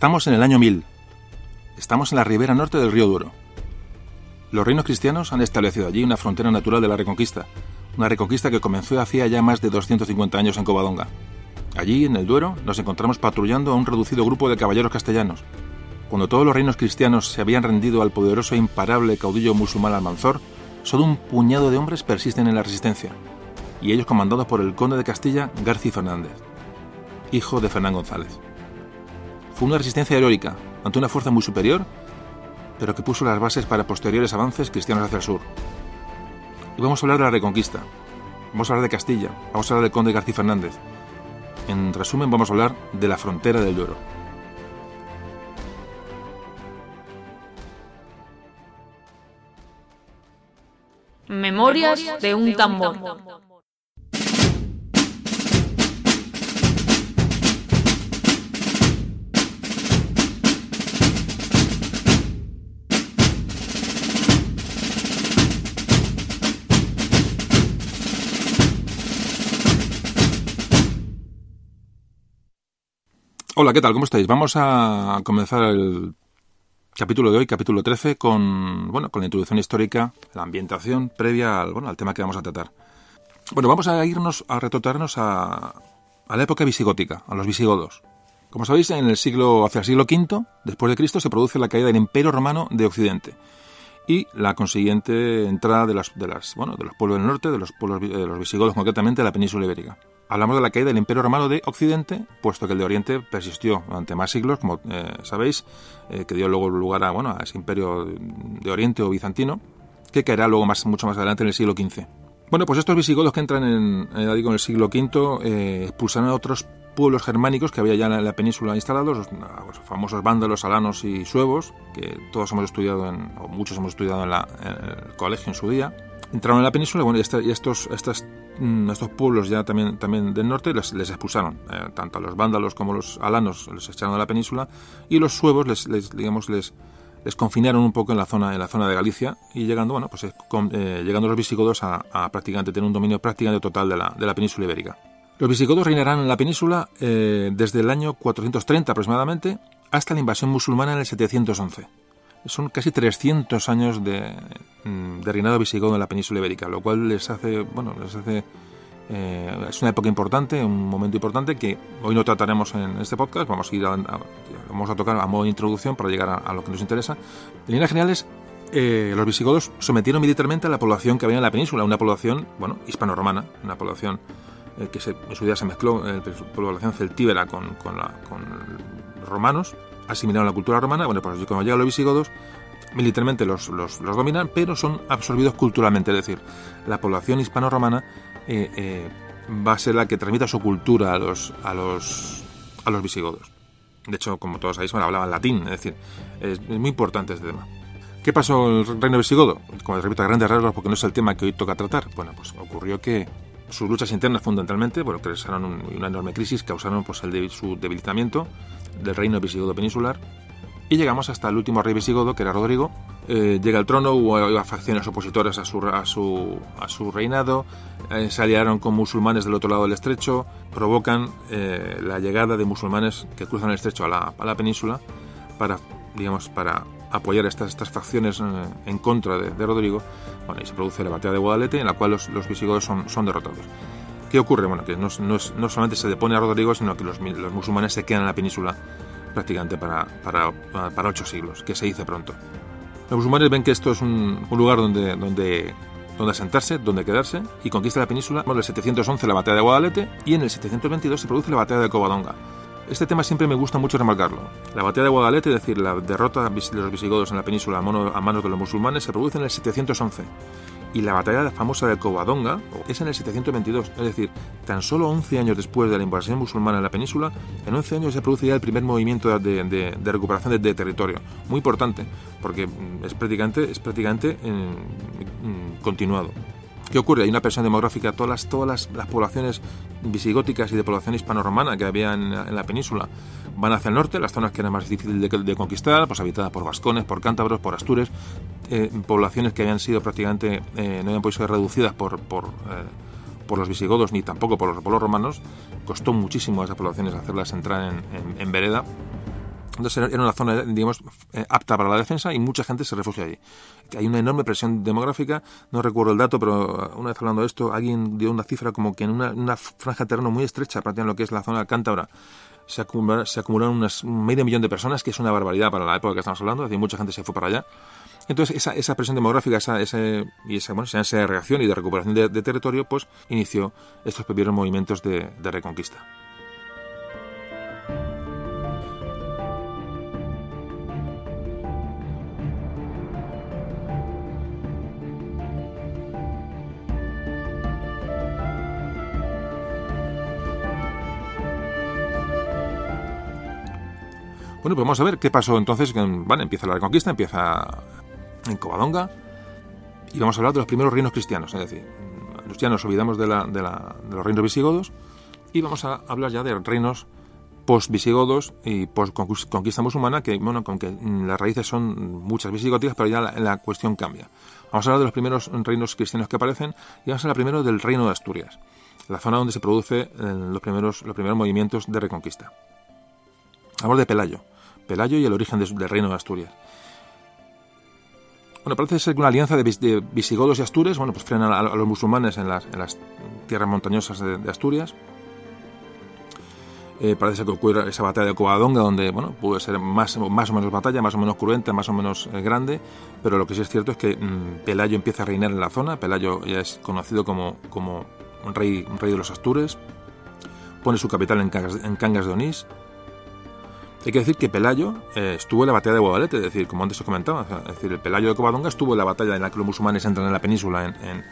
Estamos en el año 1000. Estamos en la ribera norte del río Duro. Los reinos cristianos han establecido allí una frontera natural de la Reconquista, una reconquista que comenzó hacía ya más de 250 años en Covadonga. Allí, en el Duero, nos encontramos patrullando a un reducido grupo de caballeros castellanos. Cuando todos los reinos cristianos se habían rendido al poderoso e imparable caudillo musulmán Almanzor, solo un puñado de hombres persisten en la resistencia, y ellos comandados por el conde de Castilla, García Fernández, hijo de Fernán González. Fue una resistencia heroica ante una fuerza muy superior, pero que puso las bases para posteriores avances cristianos hacia el sur. Y vamos a hablar de la Reconquista, vamos a hablar de Castilla, vamos a hablar del conde García Fernández. En resumen, vamos a hablar de la frontera del Duero. Memorias de un tambor. Hola, ¿qué tal? ¿Cómo estáis? Vamos a comenzar el capítulo de hoy, capítulo 13, con, bueno, con la introducción histórica, la ambientación previa al, bueno, al tema que vamos a tratar. Bueno, vamos a irnos a retrotarnos a, la época visigótica, a los visigodos. Como sabéis, en el siglo, hacia el siglo V después de Cristo se produce la caída del Imperio Romano de Occidente y la consiguiente entrada de, las, de, las, bueno, de los pueblos del norte, de los pueblos de los visigodos concretamente, de la península ibérica. Hablamos de la caída del Imperio Romano de Occidente, puesto que el de Oriente persistió durante más siglos, como eh, sabéis, eh, que dio luego lugar a, bueno, a ese Imperio de Oriente o bizantino, que caerá luego más, mucho más adelante en el siglo XV. Bueno, pues estos visigodos que entran en, eh, digo, el siglo V expulsaron a otros pueblos germánicos que había ya en la península instalados, los, los, famosos vándalos, alanos y suevos, que todos hemos estudiado, en, o muchos hemos estudiado en, la, en, el colegio en su día. Entraron en la península bueno, y, esta, y estos, mm, estos pueblos ya también, también del norte les, expulsaron. Eh, tanto a los vándalos como a los alanos les echaron de la península y los suevos les, les digamos, les, les confinaron un poco en la zona en la zona de Galicia y llegando bueno pues con, eh, llegando los visigodos a, a, tener un dominio prácticamente total de la, de la península ibérica. Los visigodos reinarán en la península eh, desde el año 430 aproximadamente hasta la invasión musulmana en el 711. Son casi 300 años de, mm, de reinado visigodo en la península ibérica, lo cual les hace bueno les hace eh, es una época importante, un momento importante que hoy no trataremos en este podcast. Vamos a ir a, vamos a tocar a modo de introducción para llegar a, lo que nos interesa. En líneas generales, eh, los visigodos sometieron militarmente a la población que había en la península, una población, bueno, hispano-romana, una población eh, que se, en su día se mezcló, eh, población celtíbera con, con, la, con romanos, asimilaron la cultura romana. Bueno, pues cuando llegan los visigodos, militarmente los, los, los, dominan, pero son absorbidos culturalmente, es decir, la población hispano-romana eh, eh, va a ser la que transmita su cultura a los, a los, a los visigodos. De hecho, como todos sabéis, bueno, hablaban latín, es decir, es, muy importante este tema. ¿Qué pasó en el reino visigodo? Como repito, a grandes rasgos, porque no es el tema que hoy toca tratar. Bueno, pues ocurrió que sus luchas internas fundamentalmente, bueno, causaron un, una enorme crisis, causaron pues el de, su debilitamiento del reino visigodo peninsular y llegamos hasta el último rey visigodo, que era Rodrigo. Eh, llega al trono, hubo facciones opositoras a su, a su, a su reinado, eh, se aliaron con musulmanes del otro lado del estrecho, provocan eh, la llegada de musulmanes que cruzan el estrecho a la, a la península para, digamos, para apoyar estas, estas facciones en contra de, de, Rodrigo. Bueno, y se produce la batalla de Guadalete, en la cual los, los visigodos son, son derrotados. ¿Qué ocurre? Bueno, que no, no, no solamente se depone a Rodrigo, sino que los, los musulmanes se quedan en la península prácticamente para, para, para, ocho siglos, que se dice pronto. Los musulmanes ven que esto es un, un lugar donde, donde, donde asentarse, donde quedarse, y conquista la península. En el 711 la batalla de Guadalete y en el 722 se produce la batalla de Covadonga. Este tema siempre me gusta mucho remarcarlo. La batalla de Guadalete, es decir, la derrota de los visigodos en la península a, manos de los musulmanes, se produce en el 711 y la batalla famosa de Covadonga es en el 722, es decir, tan solo 11 años después de la invasión musulmana en la península, en 11 años se produce ya el primer movimiento de, recuperación de, territorio, muy importante, porque es prácticamente, es prácticamente eh, continuado. ¿Qué ocurre? Hay una presión demográfica, todas las, todas las, las poblaciones visigóticas y de población hispano-romana que había en, la península. Van hacia el norte, las zonas que eran más difíciles de, conquistar, pues habitadas por vascones, por cántabros, por astures, eh, poblaciones que habían sido prácticamente, eh, no habían podido ser reducidas por, por, eh, por, los visigodos ni tampoco por los, por los romanos, costó muchísimo a esas poblaciones hacerlas entrar en, en, en vereda Entonces era una zona, digamos, eh, apta para la defensa y mucha gente se refugia allí. Hay una enorme presión demográfica, no recuerdo el dato, pero una vez hablando de esto, alguien dio una cifra como que en una, franja de terreno muy estrecha, prácticamente en lo que es la zona de Cántabra, se, acumularon, se acumularon unas medio millón de personas, que es una barbaridad para la época que estamos hablando, es decir, mucha gente se fue para allá. Entonces, esa, esa presión demográfica esa, ese, y esa, bueno, esa reacción y de recuperación de, territorio, pues inició estos primeros movimientos de reconquista. Bueno, pues vamos a ver qué pasó entonces. Vale, empieza la reconquista, empieza en Covadonga y vamos a hablar de los primeros reinos cristianos. Es decir, ya nos olvidamos de, la, de, los reinos visigodos y vamos a hablar ya de reinos post-visigodos y post-conquista musulmana, que, bueno, con que las raíces son muchas visigóticas, pero ya la, cuestión cambia. Vamos a hablar de los primeros reinos cristianos que aparecen y vamos a hablar primero del reino de Asturias, la zona donde se producen eh, los primeros, los primeros movimientos de reconquista. Hablamos de Pelayo. Pelayo y el origen del reino de Asturias. Bueno, parece ser que una alianza de, visigodos y astures, bueno, pues frenan a, los musulmanes en las, tierras montañosas de, Asturias. Eh, parece que ocurre esa batalla de Covadonga, donde, bueno, puede ser más, más o menos batalla, más o menos cruenta, más o menos eh, grande, pero lo que sí es cierto es que mm, Pelayo empieza a reinar en la zona. Pelayo ya es conocido como, como un, rey, un rey de los astures. Pone su capital en en Cangas de Onís hay que decir que Pelayo eh, estuvo en la batalla de Guadalete, es decir, como antes os comentaba, es decir, el Pelayo de Covadonga estuvo en la batalla en la que los musulmanes entran en la península, en,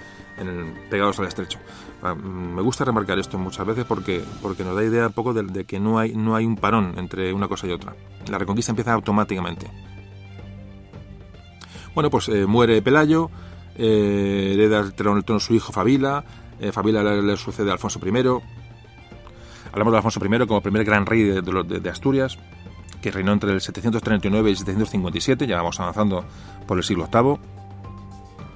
pegados al estrecho. Ah, mm, me gusta remarcar esto muchas veces porque, porque nos da idea un poco de, que no hay, no hay un parón entre una cosa y otra. La reconquista empieza automáticamente. Bueno, pues eh, muere Pelayo, eh, hereda el trono, su hijo Fabila, Fabila le, sucede a Alfonso I. Hablamos de Alfonso I como primer gran rey de Asturias que reinó entre el 739 y el 757, ya vamos avanzando por el siglo VIII.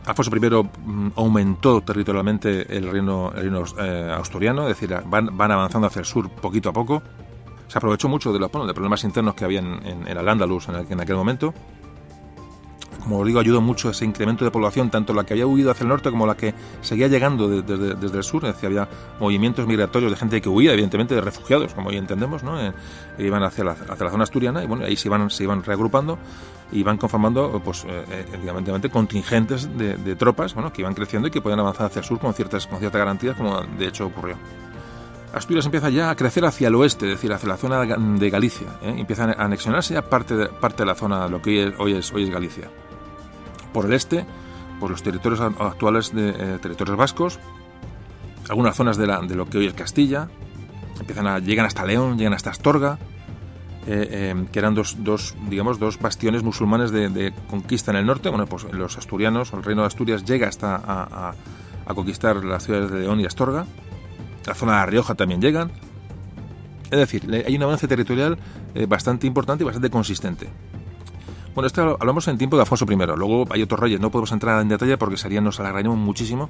Alfonso I aumentó territorialmente el reino, eh, asturiano, es decir, van, van, avanzando hacia el sur poquito a poco. Se aprovechó mucho de los, problemas internos que había en, el Al-Ándalus en aquel momento como os digo, ayudó mucho ese incremento de población, tanto la que había huido hacia el norte como la que seguía llegando desde, el sur. Es decir, había movimientos migratorios de gente que huía, evidentemente, de refugiados, como hoy entendemos, ¿no? Eh, iban hacia la, hacia la zona asturiana y bueno, ahí se iban, se iban reagrupando y iban conformando, pues, eh, evidentemente, contingentes de, tropas bueno, que iban creciendo y que podían avanzar hacia el sur con ciertas, con ciertas garantías, como de hecho ocurrió. Asturias empieza ya a crecer hacia el oeste, es decir, hacia la zona de Galicia. ¿eh? Empieza a anexionarse a parte de, parte de la zona, lo que hoy es, Galicia por el este, por los territorios actuales de eh, territorios vascos, algunas zonas de, lo que hoy es Castilla, empiezan a, llegan hasta León, llegan hasta Astorga, eh, eh, que eran dos, dos, digamos, dos bastiones musulmanes de, conquista en el norte. Bueno, pues los asturianos, el reino de Asturias llega hasta a, conquistar las ciudades de León y Astorga. La zona de La Rioja también llegan. Es decir, hay un avance territorial bastante importante y bastante consistente. Bueno, esto hablamos en tiempo de Afonso I. Luego hay otros reyes, no podemos entrar en detalle porque sería, nos alargaríamos muchísimo.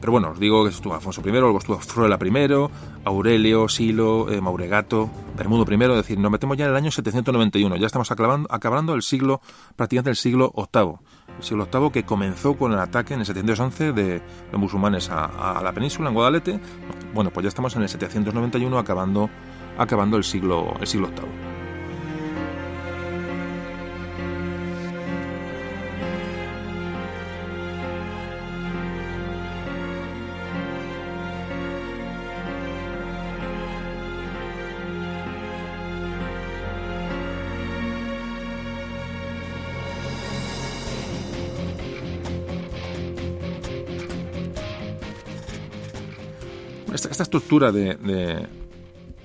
Pero bueno, os digo que estuvo Afonso I, luego estuvo Fruela I, Aurelio, Silo, eh, Mauregato, Bermudo I. Es decir, nos metemos ya en el año 791. Ya estamos acabando, acabando el siglo, prácticamente el siglo VIII. Siglo VIII que comenzó con el ataque en el 711 de los musulmanes a, la península, en Guadalete. Bueno, pues ya estamos en el 791 acabando, acabando el siglo, el siglo VIII. Esta, estructura de,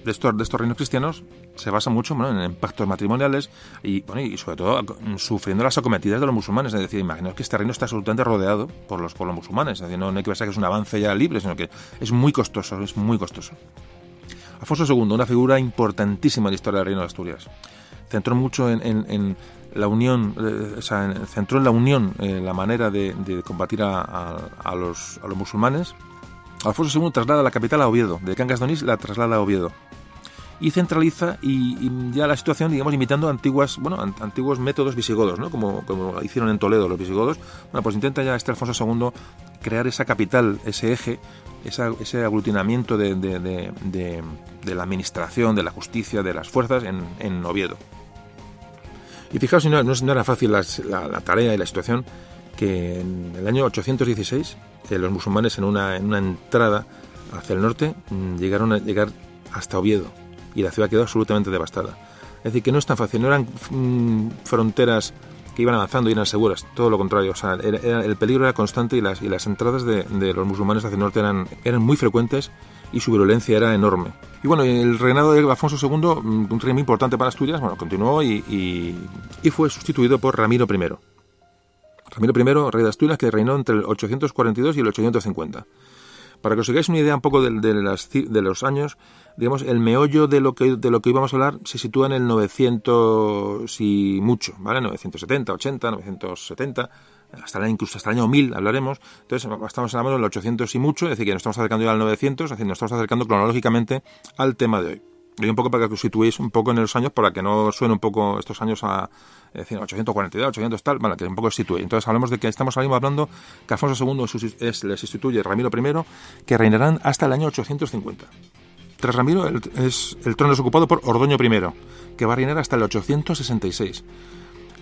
estos, reinos cristianos se basa mucho en pactos matrimoniales y, sobre todo sufriendo las acometidas de los musulmanes. Es decir, imaginaos que este reino está absolutamente rodeado por los, por musulmanes. Es no, hay que pensar que es un avance ya libre, sino que es muy costoso, es muy costoso. Alfonso II, una figura importantísima en la historia del reino de Asturias. Centró mucho en, la unión, eh, o centró en la unión eh, la manera de, combatir a los musulmanes Alfonso II traslada la capital a Oviedo, de Cangas de Onís la traslada a Oviedo. y centraliza y, ya la situación, digamos, imitando antiguas, bueno, antiguos métodos visigodos, ¿no? Como, como hicieron en Toledo los visigodos. Bueno, pues intenta ya este Alfonso II crear esa capital, ese eje, ese aglutinamiento de, de, la administración, de la justicia, de las fuerzas en, en Oviedo. Y fijaos, no, no, era fácil la, la, tarea y la situación que en el año 816 eh, los musulmanes en una, en una entrada hacia el norte mm, llegaron a llegar hasta Oviedo y la ciudad quedó absolutamente devastada. Es decir, que no es tan fácil, no eran mm, fronteras que iban avanzando y eran seguras, todo lo contrario. O sea, el peligro era constante y las, y las entradas de, los musulmanes hacia el norte eran, eran muy frecuentes y su virulencia era enorme. Y bueno, el reinado de Alfonso II, mm, un rey importante para Asturias, bueno, continuó y, y, fue sustituido por Ramiro I. Ramiro I, rey de Asturias, que reinó entre el 842 y el 850. Para que os hagáis una idea un poco de, de los años, digamos, el meollo de lo que de lo que íbamos a hablar se sitúa en el 900 y mucho, ¿vale? 970, 80, 970, hasta el, incluso hasta el año 1000 hablaremos. Entonces, estamos hablando del 800 y mucho, es decir, que nos estamos acercando ya al 900, es decir, nos estamos acercando cronológicamente al tema de hoy. Y un poco para que os situéis un poco en los años, para que no suene un poco estos años a es decir, 842, 800 tal, para que un poco situéis. Entonces hablamos de que estamos ahora hablando que Alfonso II es, les instituye Ramiro I, que reinarán hasta el año 850. Tras Ramiro, es, el trono es ocupado por Ordoño I, que va a reinar hasta el 866.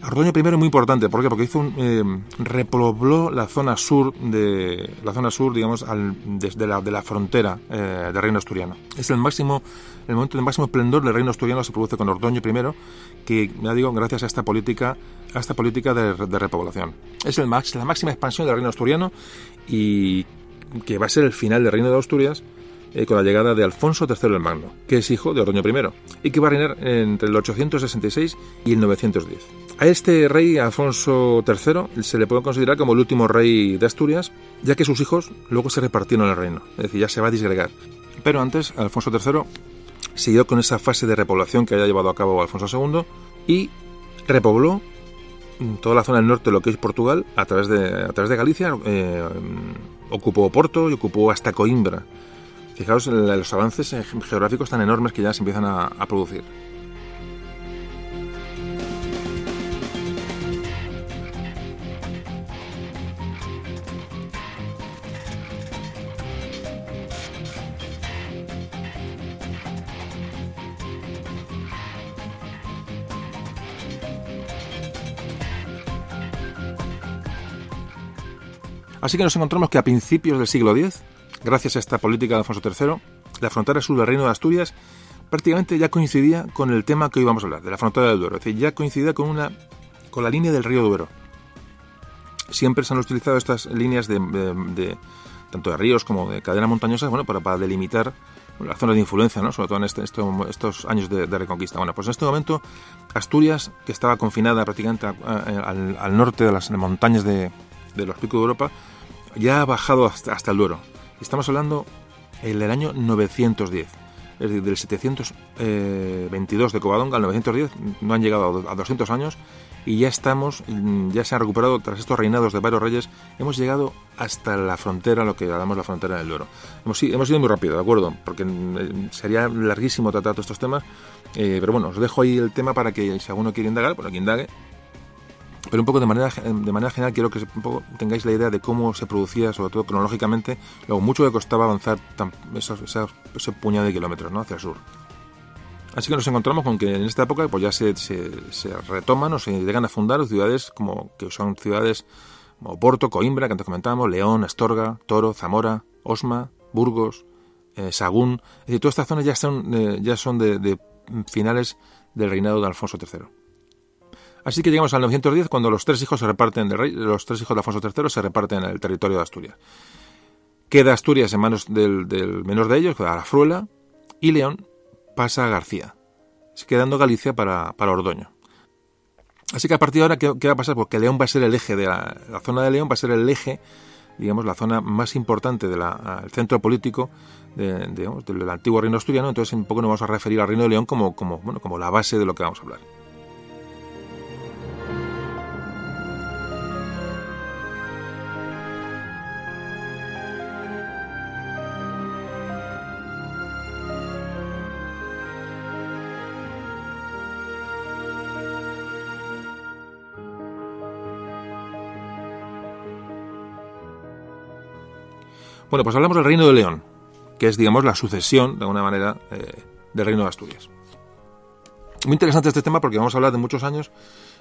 Ordoño I es muy importante, ¿por qué? Porque hizo eh, repobló la zona sur de la zona sur, digamos, al, desde la, de la frontera eh, del reino asturiano. Es el máximo, el momento de máximo esplendor del reino asturiano se produce con Ordoño I, que ya digo, gracias a esta política, a esta política de, de repoblación. Es el max, la máxima expansión del reino asturiano y que va a ser el final del reino de Asturias eh, con la llegada de Alfonso III el Magno, que es hijo de Ordoño I, y que va a reinar entre el 866 y el 910. A este rey, Alfonso III, se le puede considerar como el último rey de Asturias, ya que sus hijos luego se repartieron el reino, es decir, ya se va a disgregar. Pero antes, Alfonso III siguió con esa fase de repoblación que haya llevado a cabo Alfonso II y repobló toda la zona del norte de lo que es Portugal a través de, a través de Galicia, eh, ocupó Porto y ocupó hasta Coimbra. Fijaos, los avances geográficos tan enormes que ya se empiezan a, producir. Así que nos encontramos que a principios del siglo X Gracias a esta política de Alfonso III, la frontera sur del Reino de Asturias prácticamente ya coincidía con el tema que hoy vamos a hablar, de la frontera del Duero, es decir, ya coincidía con, una, con la línea del río Duero. Siempre se han utilizado estas líneas de, tanto de ríos como de cadenas montañosas bueno, para, delimitar las zonas de influencia, ¿no? sobre todo en este, estos años de, reconquista. Bueno, pues en este momento Asturias, que estaba confinada prácticamente al, norte de las montañas de, los picos de Europa, ya ha bajado hasta, hasta el Duero. Estamos hablando del año 910. Es decir, del 722 eh, de Covadonga al 910 no han llegado a 200 años y ya estamos, ya se ha recuperado tras estos reinados de varios reyes, hemos llegado hasta la frontera, lo que llamamos la frontera del Duero. Hemos, hemos ido muy rápido, ¿de acuerdo? Porque eh, sería larguísimo tratar todos estos temas, eh, pero bueno, os dejo ahí el tema para que si alguno quiere indagar, bueno, que indague pero un poco de manera, de manera general quiero que un poco tengáis la idea de cómo se producía, sobre todo cronológicamente, luego mucho que costaba avanzar ese puñado de kilómetros ¿no? hacia el sur. Así que nos encontramos con que en esta época pues ya se, se, retoman o se llegan a fundar ciudades como que son ciudades como Porto, Coimbra, que antes comentábamos, León, Astorga, Toro, Zamora, Osma, Burgos, eh, Sagún. Es decir, todas estas zonas ya son, eh, ya son de finales del reinado de Alfonso III. Así que llegamos al 910 cuando los tres hijos se reparten del rey, los tres hijos de Alfonso III se reparten en el territorio de Asturias. Queda Asturias en manos del, menor de ellos, que la Fruela, y León pasa a García, quedando Galicia para, para Ordoño. Así que a partir de ahora, ¿qué, va a pasar? Porque León va a ser el eje de la, zona de León, va a ser el eje, digamos, la zona más importante del centro político del antiguo reino asturiano. Entonces, un poco nos vamos a referir al reino de León como, como, bueno, como la base de lo que vamos a hablar. Bueno, pues hablamos del Reino de León, que es, digamos, la sucesión, de alguna manera, eh, del Reino de Asturias. Muy interesante este tema porque vamos a hablar de muchos años,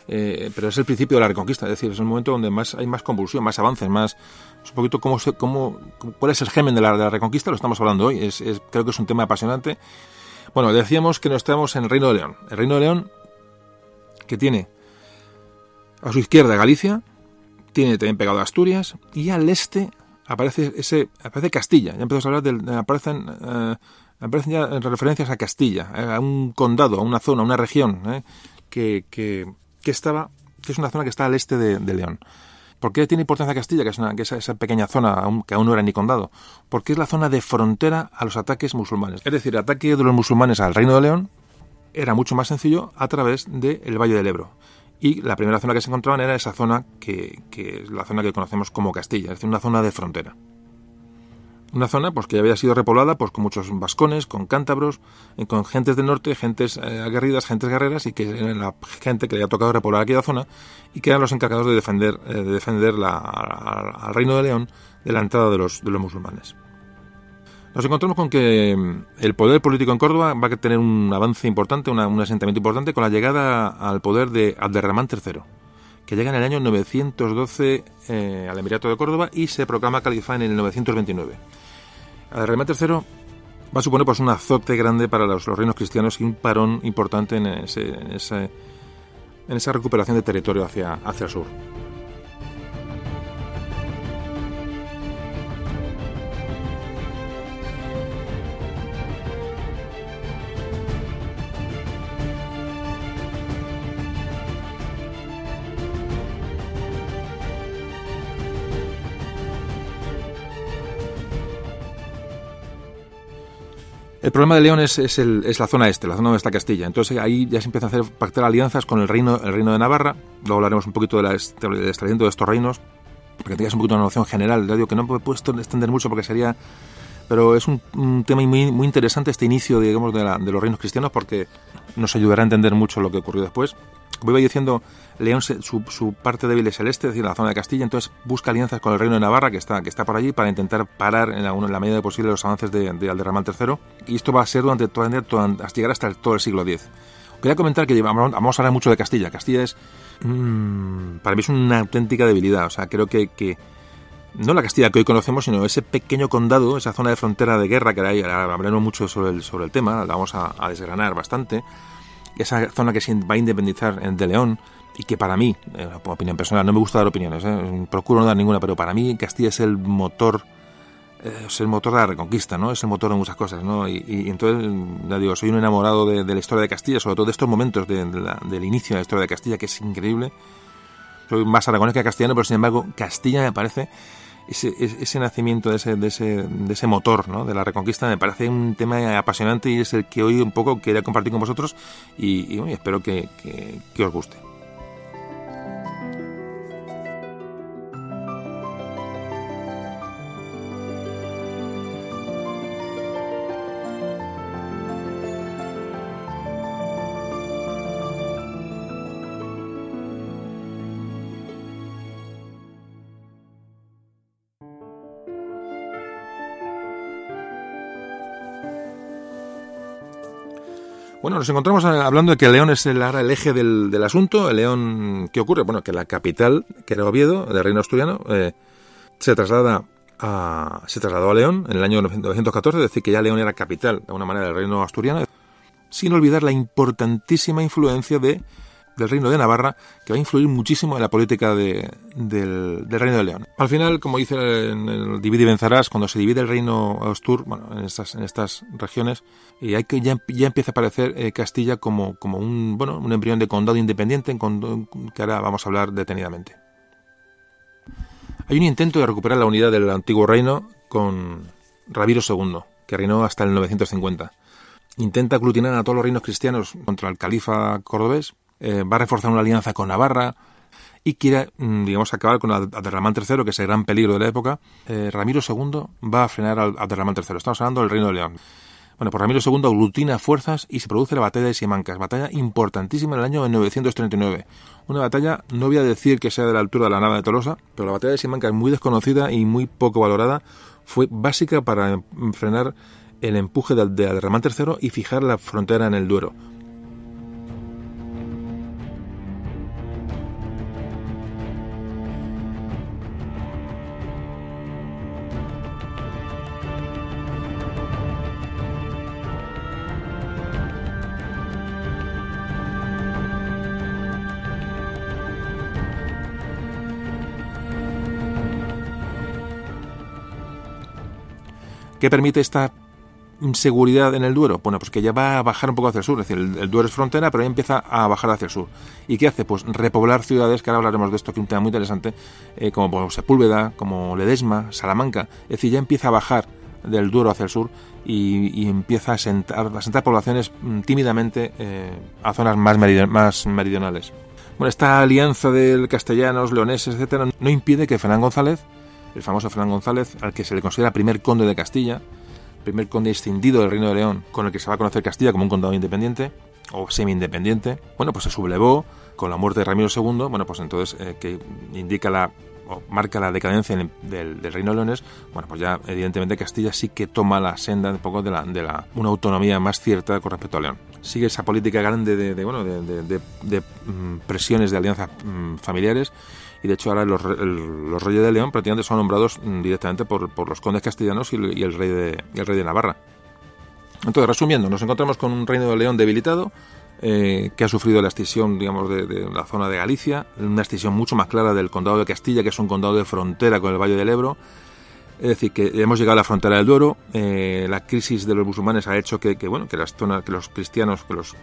eh, pero es el principio de la Reconquista, es decir, es el momento donde más hay más convulsión, más avances, más es un poquito cómo, se, cómo, cuál es el germen de la, Reconquista, lo estamos hablando hoy. Es, creo que es un tema apasionante. Bueno, decíamos que nos estamos en el Reino de León. El Reino de León que tiene a su izquierda Galicia, tiene también pegado a Asturias y al este aparece ese aparece Castilla. Ya empezamos a hablar del aparecen eh, aparecen ya referencias a Castilla, eh, a un condado, a una zona, a una región eh, que, que, que, estaba que es una zona que está al este de, de León. ¿Por qué tiene importancia Castilla, que es, una, que es esa pequeña zona que aún no era ni condado? Porque es la zona de frontera a los ataques musulmanes. Es decir, el ataque de los musulmanes al Reino de León era mucho más sencillo a través del Valle del Ebro. Y la primera zona que se encontraban era esa zona que, que, es la zona que conocemos como Castilla, es decir, una zona de frontera. Una zona pues, que había sido repoblada pues, con muchos vascones, con cántabros, con gentes del norte, gentes eh, aguerridas, gentes guerreras, y que eran la gente que le había tocado repoblar aquella zona y que eran los encargados de defender, eh, de defender la, al Reino de León de la entrada de los, de los musulmanes. Nos encontramos con que el poder político en Córdoba va a tener un avance importante, un asentamiento importante con la llegada al poder de Abderramán III, que llega en el año 912 eh, al Emirato de Córdoba y se proclama califa en el 929. Abderramán III va a suponer pues, un azote grande para los, reinos cristianos y un parón importante en, ese, en esa recuperación de territorio hacia, hacia el sur. El problema de León es, es, el, es, la zona este, la zona donde está Castilla. Entonces ahí ya se empiezan a hacer pactar alianzas con el reino, el reino de Navarra. Luego hablaremos un poquito de la, del establecimiento de estos reinos, para que tengas un poquito una noción general. Ya digo que no me he puesto extender mucho porque sería... Pero es un, tema muy, muy interesante este inicio, digamos, de, de los reinos cristianos porque nos ayudará a entender mucho lo que ocurrió después. Iba diciendo, León, su, su, parte débil es el este, es decir, la zona de Castilla, entonces busca alianzas con el reino de Navarra, que está, que está por allí, para intentar parar en la, en la medida posible los avances de, de Alderramán III. Y esto va a ser durante todo, hasta llegar hasta el, todo el siglo X. Quería comentar que vamos a hablar mucho de Castilla. Castilla es, mmm, para mí es una auténtica debilidad. O sea, creo que, que no la Castilla que hoy conocemos, sino ese pequeño condado, esa zona de frontera de guerra, que ahí hablaremos mucho sobre el, sobre el tema, la vamos a, a desgranar bastante esa zona que se va a independizar de León y que para mí, eh, opinión personal, no me gusta dar opiniones, eh, procuro no dar ninguna, pero para mí Castilla es el motor eh, es el motor de la reconquista, ¿no? Es el motor de muchas cosas, ¿no? Y, entonces, ya digo, soy un enamorado de, la historia de Castilla, sobre todo de estos momentos de la, del inicio de la historia de Castilla, que es increíble. Soy más aragonés que castellano, pero sin embargo, Castilla me parece ese, ese nacimiento de ese, de ese, de ese motor ¿no? de la reconquista me parece un tema apasionante y es el que hoy un poco quería compartir con vosotros y, bueno, espero que, que, que os guste. Bueno, nos encontramos hablando de que León es el, el eje del, del, asunto. El León, ¿qué ocurre? Bueno, que la capital, que era Oviedo, del reino asturiano, eh, se traslada a, se trasladó a León en el año 914, es decir, que ya León era capital, de alguna manera, del reino asturiano, sin olvidar la importantísima influencia de del Reino de Navarra, que va a influir muchísimo en la política de, del, Reino de León. Al final, como dice en el Divide y cuando se divide el Reino Astur, bueno, en estas, regiones, y hay que ya, empieza a aparecer eh, Castilla como, como un, bueno, un embrión de condado independiente, en, que ahora vamos a hablar detenidamente. Hay un intento de recuperar la unidad del antiguo reino con Ramiro II, que reinó hasta el 950. Intenta aglutinar a todos los reinos cristianos contra el califa cordobés, eh, va a reforzar una alianza con Navarra y quiere, digamos, acabar con Abderramán III, que es el gran peligro de la época. Eh, Ramiro II va a frenar al Abderramán III. Estamos hablando del Reino de León. Bueno, pues Ramiro II aglutina fuerzas y se produce la batalla de Simancas, batalla importantísima en el año 939. Una batalla, no voy a decir que sea de la altura de la nava de Tolosa, pero la batalla de Simancas, muy desconocida y muy poco valorada, fue básica para frenar el empuje de, de Aderramán III y fijar la frontera en el Duero. ¿Qué permite esta seguridad en el Duero? Bueno, pues que ya va a bajar un poco hacia el sur, es decir, el, Duero es frontera, pero ya empieza a bajar hacia el sur. ¿Y qué hace? Pues repoblar ciudades, que ahora hablaremos de esto, que es un tema muy interesante, eh, como Sepúlveda, como Ledesma, Salamanca, es decir, ya empieza a bajar del Duero hacia el sur y, empieza a sentar, a sentar poblaciones mm, tímidamente eh, a zonas más, más meridionales. Bueno, esta alianza de castellanos, leoneses, etcétera, no impide que Fernán González el famoso Fernán González, al que se le considera primer conde de Castilla, primer conde escindido del Reino de León, con el que se va a conocer Castilla como un condado independiente o semi-independiente, bueno, pues se sublevó con la muerte de Ramiro II, bueno, pues entonces eh, que indica la o marca la decadencia del, Reino de Leones, bueno, pues ya evidentemente Castilla sí que toma la senda un poco de la, de la una autonomía más cierta con respecto a León. Sigue esa política grande de, bueno, de, mm, presiones de alianzas mm, familiares y de hecho ahora los, los reyes de León prácticamente son nombrados mm, directamente por, por los condes castellanos y, el, rey de, el rey de Navarra. Entonces, resumiendo, nos encontramos con un reino de León debilitado, eh, que ha sufrido la extinción, digamos, de, la zona de Galicia, una extinción mucho más clara del condado de Castilla, que es un condado de frontera con el Valle del Ebro. Es decir, que hemos llegado a la frontera del Duero. Eh, la crisis de los musulmanes ha hecho que, bueno, que las zonas, que los cristianos, que los,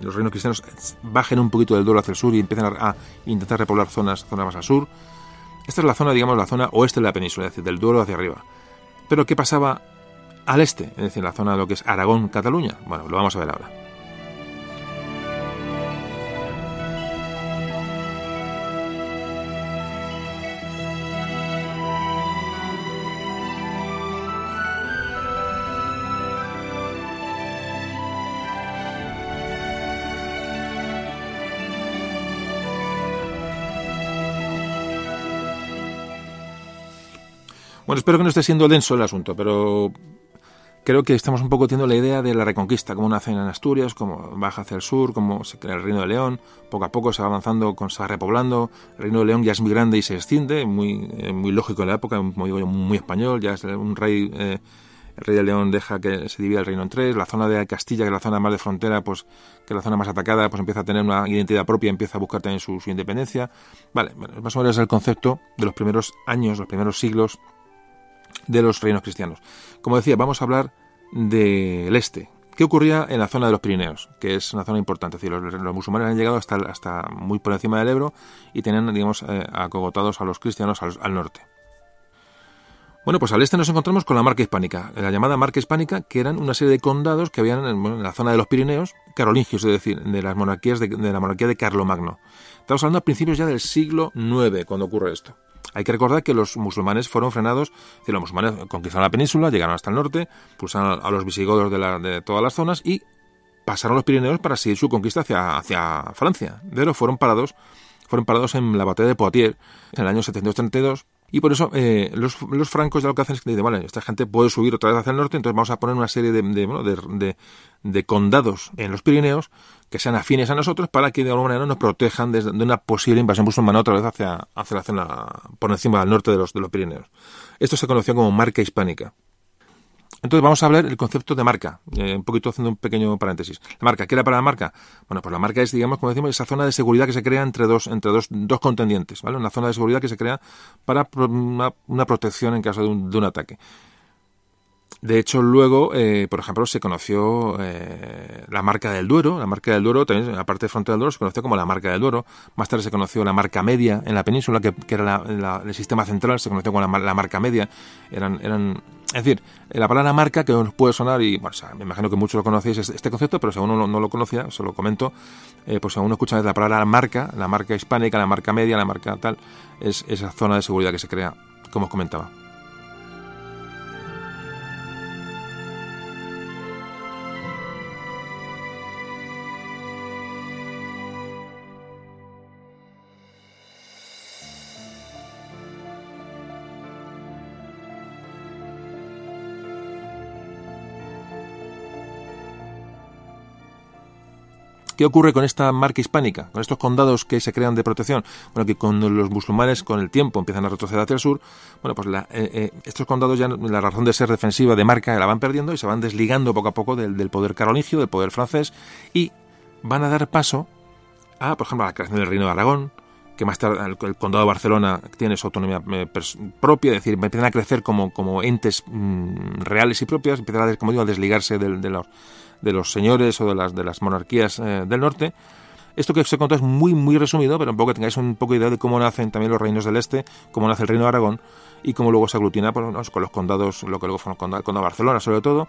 los reinos cristianos bajen un poquito del Duero hacia el sur y empiecen a, intentar repoblar zonas, zonas más al sur. Esta es la zona, digamos, la zona oeste de la península, es decir, del Duero hacia arriba. Pero ¿qué pasaba al este? Es decir, la zona de lo que es Aragón, Cataluña. Bueno, lo vamos a ver ahora. Bueno, espero que no esté siendo denso el asunto, pero creo que estamos un poco teniendo la idea de la reconquista, cómo nace en Asturias, cómo baja hacia el sur, cómo se crea el Reino de León, poco a poco se va avanzando, se va repoblando, el Reino de León ya es muy grande y se extiende, muy, eh, muy lógico en la época, muy, español, ya es un rey, eh, el rey de León deja que se divida el reino en tres, la zona de Castilla, que es la zona más de frontera, pues que es la zona más atacada, pues empieza a tener una identidad propia, empieza a buscar también su, su independencia. Vale, más o menos es el concepto de los primeros años, los primeros siglos de los reinos cristianos. Como decía, vamos a hablar del este. ¿Qué ocurría en la zona de los Pirineos? Que es una zona importante. Es decir, los, musulmanes han llegado hasta, hasta muy por encima del Ebro y tenían, digamos, eh, acogotados a los cristianos al, norte. Bueno, pues al este nos encontramos con la marca hispánica, la llamada marca hispánica, que eran una serie de condados que habían en, la zona de los Pirineos, carolingios, es decir, de las monarquías de, la monarquía de Carlomagno. Estamos hablando a principios ya del siglo IX cuando ocurre esto. Hay que recordar que los musulmanes fueron frenados, los musulmanes conquistaron la península, llegaron hasta el norte, pulsaron a los visigodos de, todas las zonas y pasaron los Pirineos para seguir su conquista hacia, hacia Francia. Pero fueron parados, fueron parados en la batalla de Poitiers en el año 732 y por eso eh, los, los, francos ya lo que hacen es que dicen, vale, esta gente puede subir otra vez hacia el norte, entonces vamos a poner una serie de, de, de, condados en los Pirineos que sean afines a nosotros para que de alguna manera nos protejan de, una posible invasión musulmana otra vez hacia, hacia la zona por encima del norte de los, de los Pirineos. Esto se conoció como marca hispánica. Entonces vamos a hablar el concepto de marca, eh, un poquito haciendo un pequeño paréntesis. La marca, ¿qué era para la marca? Bueno, pues la marca es, digamos, como decimos, esa zona de seguridad que se crea entre dos, entre dos, dos contendientes, ¿vale? Una zona de seguridad que se crea para una, protección en caso de un, de un ataque. De hecho, luego, eh, por ejemplo, se conoció eh, la marca del Duero. La marca del Duero, también, aparte de frontera del Duero, se conoció como la marca del Duero. Más tarde se conoció la marca media en la península, que, era el sistema central, se conoció como la, marca media. Eran, eran, es decir, la palabra marca, que os puede sonar, y bueno, me imagino que muchos lo conocéis este concepto, pero si uno no, lo conocía, se lo comento, eh, pues si uno escucha la palabra marca, la marca hispánica, la marca media, la marca tal, es esa zona de seguridad que se crea, como os comentaba. ¿Qué ocurre con esta marca hispánica, con estos condados que se crean de protección? Bueno, que cuando los musulmanes con el tiempo empiezan a retroceder hacia el sur, bueno, pues la, eh, eh, estos condados ya la razón de ser defensiva de marca la van perdiendo y se van desligando poco a poco del, poder carolingio, del poder francés y van a dar paso a, por ejemplo, a la creación del Reino de Aragón, que más tarde el, condado de Barcelona tiene su autonomía eh, propia, es decir, empiezan a crecer como, entes mm, reales y propias, empiezan a, como digo, a desligarse de, los, de los señores o de las, de las monarquías eh, del norte. Esto que os he contado es muy, muy resumido, pero un poco que tengáis un poco de idea de cómo nacen también los reinos del este, cómo nace el reino de Aragón y cómo luego se aglutina pues, con los condados, lo que luego fue el condado, de Barcelona sobre todo,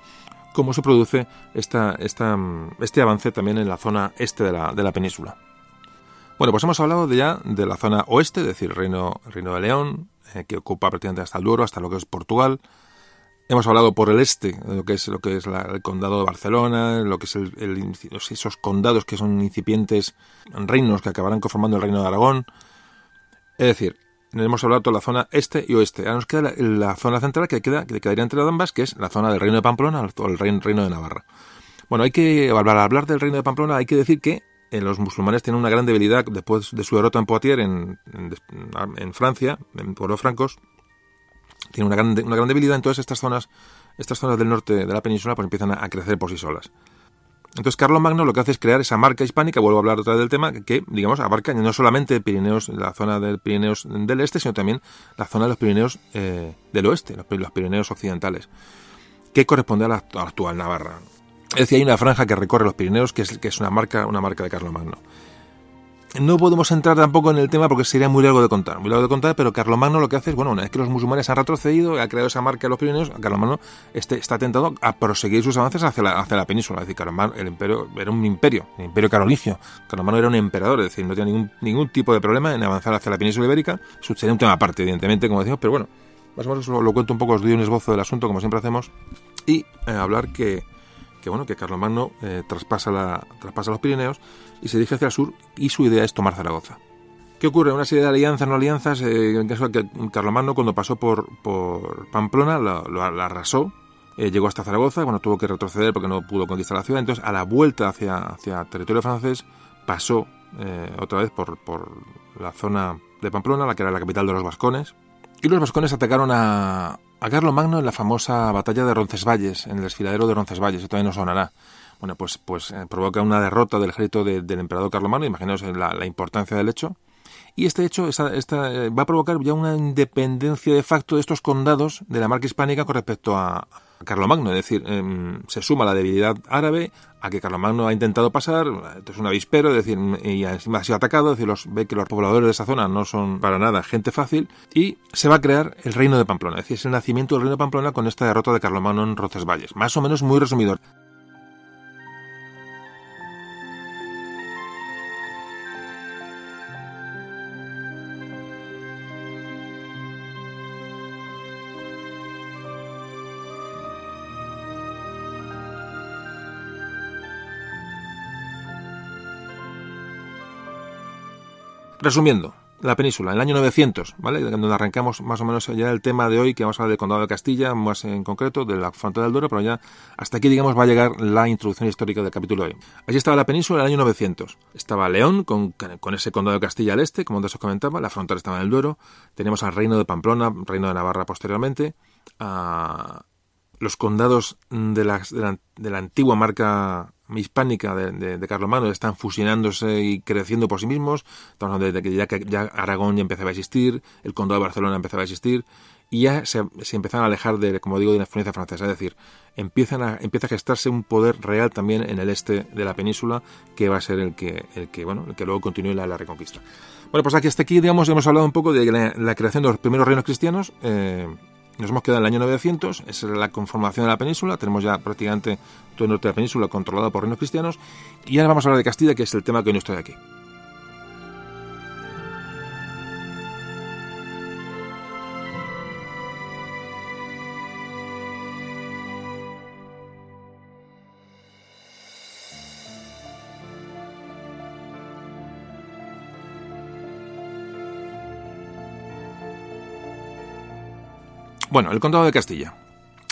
cómo se produce esta, esta, este avance también en la zona este de la, de la península. Bueno, pues hemos hablado de ya de la zona oeste, es decir, el Reino, Reino de León, eh, que ocupa prácticamente hasta el Duero, hasta lo que es Portugal. Hemos hablado por el este, lo que es lo que es el condado de Barcelona, lo que es el, esos condados que son incipientes reinos que acabarán conformando el Reino de Aragón. Es decir, hemos hablado toda la zona este y oeste. Ahora nos queda la, zona central que queda que quedaría entre ambas, que es la zona del Reino de Pamplona o el Reino de Navarra. Bueno, hay que hablar del Reino de Pamplona, hay que decir que eh, los musulmanes tienen una gran debilidad después de su derrota en Poitiers en, en, Francia, en pueblos francos. Tienen una gran, una gran debilidad, entonces estas zonas, estas zonas del norte de la península pues empiezan a, crecer por sí solas. Entonces Carlos Magno lo que hace es crear esa marca hispánica, vuelvo a hablar otra vez del tema, que digamos abarca no solamente Pirineos, la zona del Pirineos del este, sino también la zona de los Pirineos eh, del oeste, los, Pirineos occidentales, que corresponde a la actual Navarra. Es decir, hay una franja que recorre los Pirineos que es, que es una marca, una marca de Carlomagno. No podemos entrar tampoco en el tema porque sería muy largo de contar, muy largo de contar, pero Carlomagno lo que hace es, bueno, una vez que los musulmanes han retrocedido, ha creado esa marca de los Pirineos, Carlomagno este, está tentado a proseguir sus avances hacia la, hacia la península. Es decir, Carlomagno, el imperio era un imperio, el imperio carolingio. Carlomagno era un emperador, es decir, no tenía ningún, ningún tipo de problema en avanzar hacia la península ibérica. Eso un tema aparte, evidentemente, como decimos, pero bueno, más o menos lo, cuento un poco, os doy un esbozo del asunto, como siempre hacemos, y eh, hablar que que bueno, que Carlomagno eh, traspasa, la, traspasa los Pirineos y se dirige hacia el sur y su idea es tomar Zaragoza. ¿Qué ocurre? Una serie de alianzas, no alianzas, eh, en caso de que Carlomagno cuando pasó por, por Pamplona lo, arrasó, eh, llegó hasta Zaragoza, bueno, tuvo que retroceder porque no pudo conquistar la ciudad, entonces a la vuelta hacia, hacia territorio francés pasó otra vez por, por la zona de Pamplona, la que era la capital de los vascones, y los vascones atacaron a, a Carlomagno en la famosa batalla de Roncesvalles, en el desfiladero de Roncesvalles, eso todavía no sonará. Bueno, pues, pues eh, provoca una derrota del ejército del emperador Carlomagno, imaginaos la, la, importancia del hecho. Y este hecho eh, va a provocar ya una independencia de facto de estos condados de la marca hispánica con respecto a, Carlomagno, es decir, em, se suma la debilidad árabe a que Carlomagno ha intentado pasar, es un avispero, es decir, y ha sido atacado, es decir, ve que los pobladores de esa zona no son para nada gente fácil, y se va a crear el reino de Pamplona, es decir, es el nacimiento del reino de Pamplona con esta derrota de Carlomagno en Roncesvalles, más o menos muy resumido. Resumiendo, la península, en el año 900, ¿vale? Donde arrancamos más o menos ya el tema de hoy, que vamos a hablar del condado de Castilla, más en concreto, de la frontera del Duero, pero ya hasta aquí, digamos, va a llegar la introducción histórica del capítulo de hoy. Allí estaba la península en el año 900. Estaba León, con, con ese condado de Castilla al este, como antes os comentaba, la frontera estaba en el Duero. Tenemos al reino de Pamplona, reino de Navarra posteriormente, a los condados de la, de la antigua marca hispánica de, de, de Carlomagno están fusionándose y creciendo por sí mismos. Estamos hablando de que ya, Aragón ya empezaba a existir, el condado de Barcelona empezaba a existir y ya se, se empezaron a alejar de, como digo, de la influencia francesa. Es decir, empiezan a, empieza a gestarse un poder real también en el este de la península que va a ser el que, el que, bueno, el que luego continúe la, la reconquista. Bueno, pues aquí hasta aquí, digamos, hemos hablado un poco de la, creación de los primeros reinos cristianos. Eh, nos hemos quedado en el año 900, esa es la conformación de la península, tenemos ya prácticamente todo el norte de la península controlado por reinos cristianos, y ahora vamos a hablar de Castilla, que es el tema que hoy no estoy aquí. Bueno, el condado de Castilla.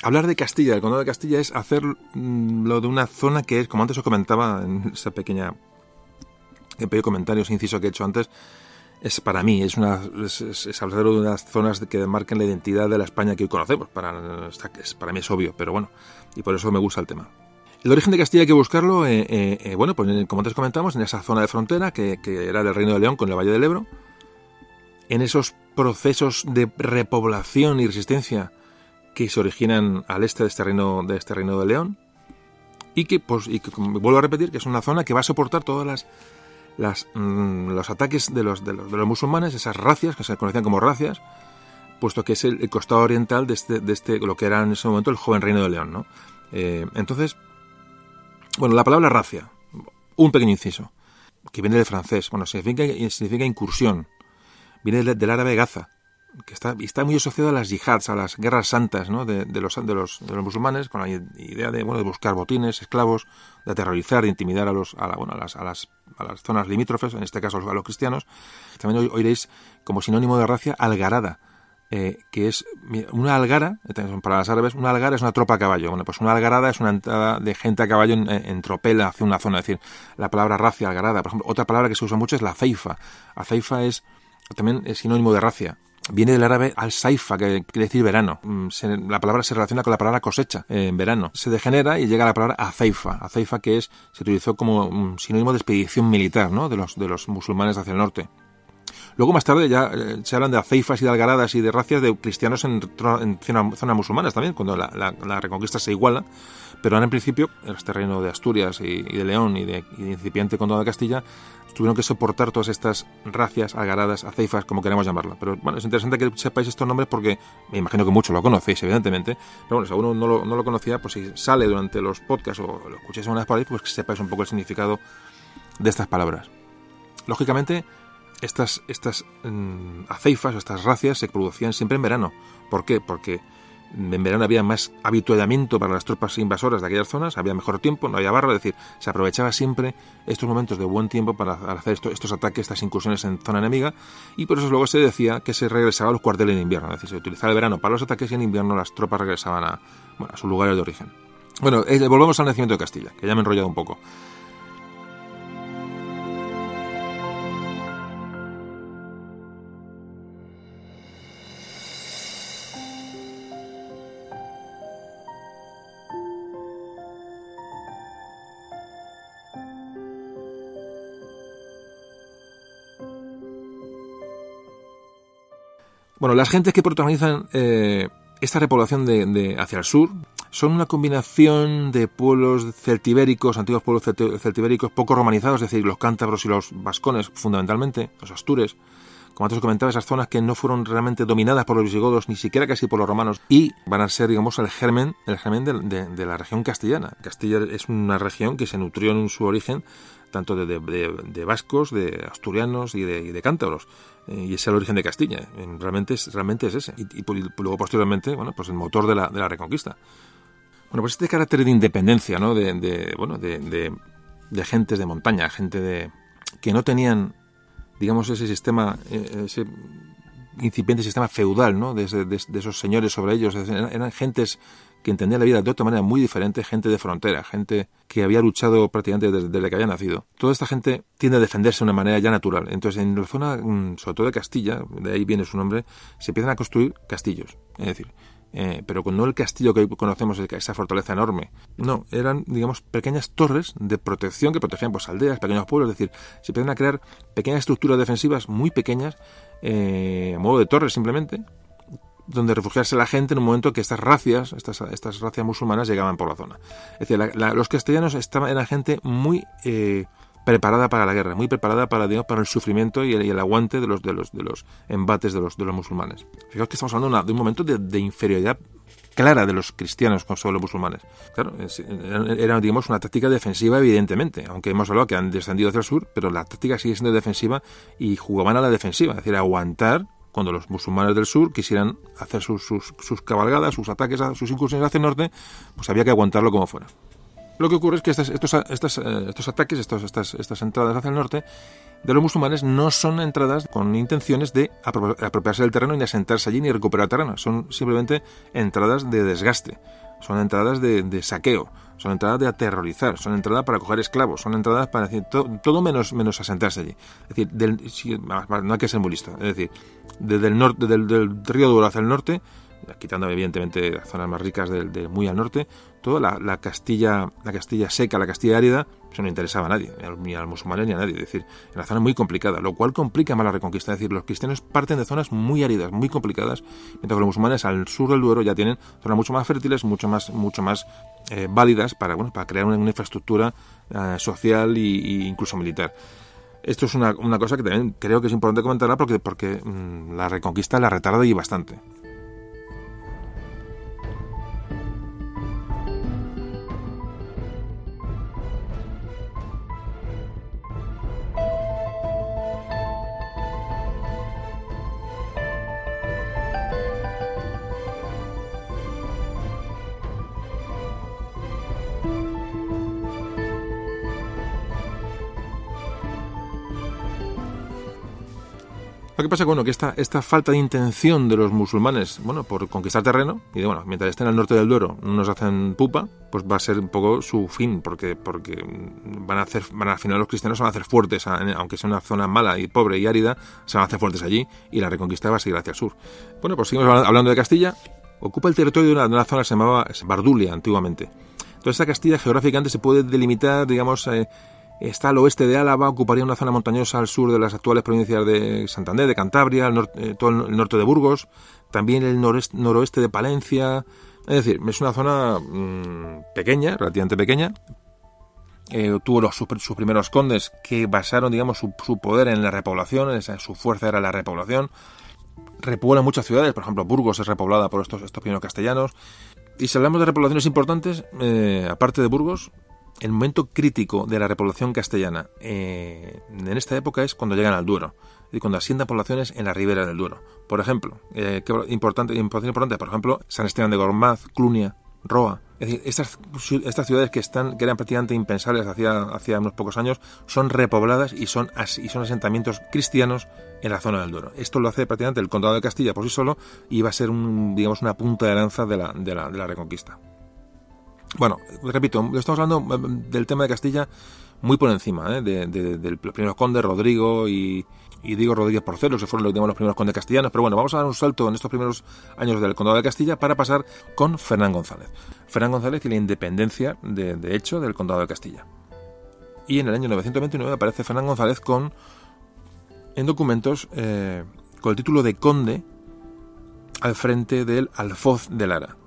Hablar de Castilla, del condado de Castilla, es hacerlo mm, de una zona que es, como antes os comentaba en esa pequeña he pedido comentarios, inciso que he hecho antes, es para mí, es, una, es, hablar de unas zonas que marcan la identidad de la España que hoy conocemos. Para, para mí es obvio, pero bueno, y por eso me gusta el tema. El origen de Castilla hay que buscarlo, eh, eh, eh, bueno, pues como antes comentamos, en esa zona de frontera que, que, era del Reino de León con el Valle del Ebro, en esos procesos de repoblación y resistencia que se originan al este de este reino de, este reino de León, y que, pues, y que, vuelvo a repetir, que es una zona que va a soportar todas las las, mm, los ataques de los, de los, de, los, musulmanes, esas racias, que se conocían como racias, puesto que es el, costado oriental de este, de este, lo que era en ese momento el joven reino de León. ¿no? Eh, entonces, bueno, la palabra racia, un pequeño inciso, que viene del francés, bueno, significa incursión, viene del, árabe gaza, que está, está muy asociado a las yihads, a las guerras santas ¿no? de, los, de, los, de los musulmanes, con la idea de, bueno, de buscar botines, esclavos, de aterrorizar, de intimidar a, los, a, la, bueno, a, las, a, las, a las zonas limítrofes, en este caso a los cristianos. También oiréis como sinónimo de racia algarada, eh, que es una algara, para los árabes, una algara es una tropa a caballo. Bueno, pues una algarada es una entrada de gente a caballo en, en hacia una zona. Es decir, la palabra racia, algarada. Por ejemplo, otra palabra que se usa mucho es la ceifa. La ceifa es también es sinónimo de racia viene del árabe al-saifa, que quiere decir verano. Se, la palabra se relaciona con la palabra cosecha en verano. Se degenera y llega a la palabra azaifa, azaifa que es se utilizó como un sinónimo de expedición militar, ¿no? De los de los musulmanes hacia el norte. Luego más tarde ya eh, se hablan de aceifas y de algaradas y de racias de cristianos en, en zonas zona musulmanas también, cuando la, reconquista se iguala. Pero ahora en principio, en este reino de Asturias y, de León y de, y de incipiente condado de Castilla, tuvieron que soportar todas estas racias, algaradas, aceifas, como queremos llamarla. Pero bueno, es interesante que sepáis estos nombres porque me imagino que muchos lo conocéis, evidentemente. Pero bueno, si alguno no lo, no lo conocía, pues si sale durante los podcasts o lo escucháis una vez por ahí, pues que sepáis un poco el significado de estas palabras. Lógicamente, estas, estas mmm, aceifas o estas racias se producían siempre en verano. ¿Por qué? Porque en verano había más habituallamiento para las tropas invasoras de aquellas zonas, había mejor tiempo, no había barro, es decir, se aprovechaba siempre estos momentos de buen tiempo para hacer esto, estos ataques, estas incursiones en zona enemiga, y por eso luego se decía que se regresaba a los cuarteles en invierno, es decir, se utilizaba el verano para los ataques y en invierno las tropas regresaban a, bueno, a sus lugares de origen. Bueno, eh, volvemos al nacimiento de Castilla, que ya me he enrollado un poco. Bueno, las gentes que protagonizan eh, esta repoblación de, hacia el sur son una combinación de pueblos celtibéricos, antiguos pueblos celtibéricos poco romanizados, es decir, los cántabros y los vascones fundamentalmente, los astures, como antes os comentaba, esas zonas que no fueron realmente dominadas por los visigodos, ni siquiera casi por los romanos, y van a ser, digamos, el germen, el germen de, la región castellana. Castilla es una región que se nutrió en su origen tanto de, vascos, de asturianos y de cántabros. Eh, y es el origen de Castilla. Realmente es, realmente es ese. Y, y, luego, posteriormente, bueno, pues el motor de la, de la reconquista. Bueno, pues este carácter de independencia, ¿no? De, bueno, de, de, gentes de montaña, gente de que no tenían, digamos, ese sistema, eh, ese incipiente sistema feudal, ¿no? De, esos señores sobre ellos. Eran gentes que entendía la vida de otra manera muy diferente, gente de frontera, gente que había luchado prácticamente desde, que había nacido. Toda esta gente tiende a defenderse de una manera ya natural. Entonces, en la zona, mm, sobre todo de Castilla, de ahí viene su nombre, se empiezan a construir castillos. Es decir, eh, pero no el castillo que hoy conocemos, esa fortaleza enorme. No, eran, digamos, pequeñas torres de protección que protegían pues, aldeas, pequeños pueblos. Es decir, se empiezan a crear pequeñas estructuras defensivas muy pequeñas, eh, a modo de torres simplemente, donde refugiarse la gente en un momento que estas racias, estas, estas racias musulmanas llegaban por la zona. Es decir, los castellanos estaban, eran gente muy eh, preparada para la guerra, muy preparada para, digamos, para el sufrimiento y el, el, aguante de los, de los, de los embates de los, de los musulmanes. Fijaos que estamos hablando de, un momento de, inferioridad clara de los cristianos sobre los musulmanes. Claro, era, digamos, una táctica defensiva, evidentemente, aunque hemos hablado que han descendido hacia el sur, pero la táctica sigue siendo defensiva y jugaban a la defensiva, es decir, aguantar cuando los musulmanes del sur quisieran hacer sus, sus, cabalgadas, sus ataques, sus incursiones hacia el norte, pues había que aguantarlo como fuera. Lo que ocurre es que estos, estos, estos, estos ataques, estos, estas, estas entradas hacia el norte de los musulmanes no son entradas con intenciones de apropiarse del terreno ni asentarse allí ni recuperar terreno. Son simplemente entradas de desgaste. Son entradas de, saqueo, son entradas de aterrorizar, son entradas para coger esclavos, son entradas para todo menos, menos asentarse allí. Es decir, del, no hay que ser muy listo. Es decir, desde el norte, del, del río Duro hacia el norte, quitando evidentemente las zonas más ricas de, muy al norte, toda la, Castilla, la Castilla seca, la Castilla árida, eso no interesaba a nadie, ni a los musulmanes ni a nadie. Es decir, en la zona muy complicada, lo cual complica más la reconquista. Es decir, los cristianos parten de zonas muy áridas, muy complicadas, mientras que los musulmanes al sur del Duero ya tienen zonas mucho más fértiles, mucho más, mucho más eh, válidas para, bueno, para crear una, infraestructura eh, social e incluso militar. Esto es una, cosa que también creo que es importante comentarla porque, porque mm, la reconquista la retarda y bastante. Lo que pasa bueno, que esta, esta falta de intención de los musulmanes, bueno, por conquistar terreno, y de, bueno, mientras estén al norte del Duero no nos hacen pupa, pues va a ser un poco su fin, porque, porque van a hacer, van al final los cristianos se van a hacer fuertes, aunque sea una zona mala y pobre y árida, se van a hacer fuertes allí y la reconquista va a seguir hacia el sur. Bueno, pues seguimos hablando de Castilla. Ocupa el territorio de una, de una zona que se llamaba Bardulia antiguamente. Entonces esta Castilla geográficamente se puede delimitar, digamos, eh, Está al oeste de Álava, ocuparía una zona montañosa al sur de las actuales provincias de Santander, de Cantabria, eh, todo el norte de Burgos, también el noroeste de Palencia. Es decir, es una zona mm, pequeña, relativamente pequeña. Eh, tuvo los, sus, primeros condes que basaron, digamos, su, poder en la repoblación, su fuerza era la repoblación. Repobla muchas ciudades, por ejemplo, Burgos es repoblada por estos, estos primeros castellanos. Y si hablamos de repoblaciones importantes, eh, aparte de Burgos, el momento crítico de la repoblación castellana eh, en esta época es cuando llegan al Duero y cuando asientan poblaciones en la ribera del Duero. Por ejemplo, eh, qué importante, importante, por ejemplo, San Esteban de Gormaz, Clunia, Roa. Es decir, estas, estas ciudades que están que eran prácticamente impensables hacía, unos pocos años son repobladas y son, y son asentamientos cristianos en la zona del Duero. Esto lo hace prácticamente el condado de Castilla por sí solo y va a ser un, digamos una punta de lanza de la, de la, de la reconquista. Bueno, repito, estamos hablando eh, del tema de Castilla muy por encima, ¿eh? de, los primeros condes, Rodrigo y, Diego Rodríguez Porcelos, que fueron los primeros condes castellanos. Pero bueno, vamos a dar un salto en estos primeros años del condado de Castilla para pasar con Fernán González. Fernán González y la independencia, de, hecho, del condado de Castilla. Y en el año 929 aparece Fernán González con en documentos eh, con el título de conde al frente del alfoz de Lara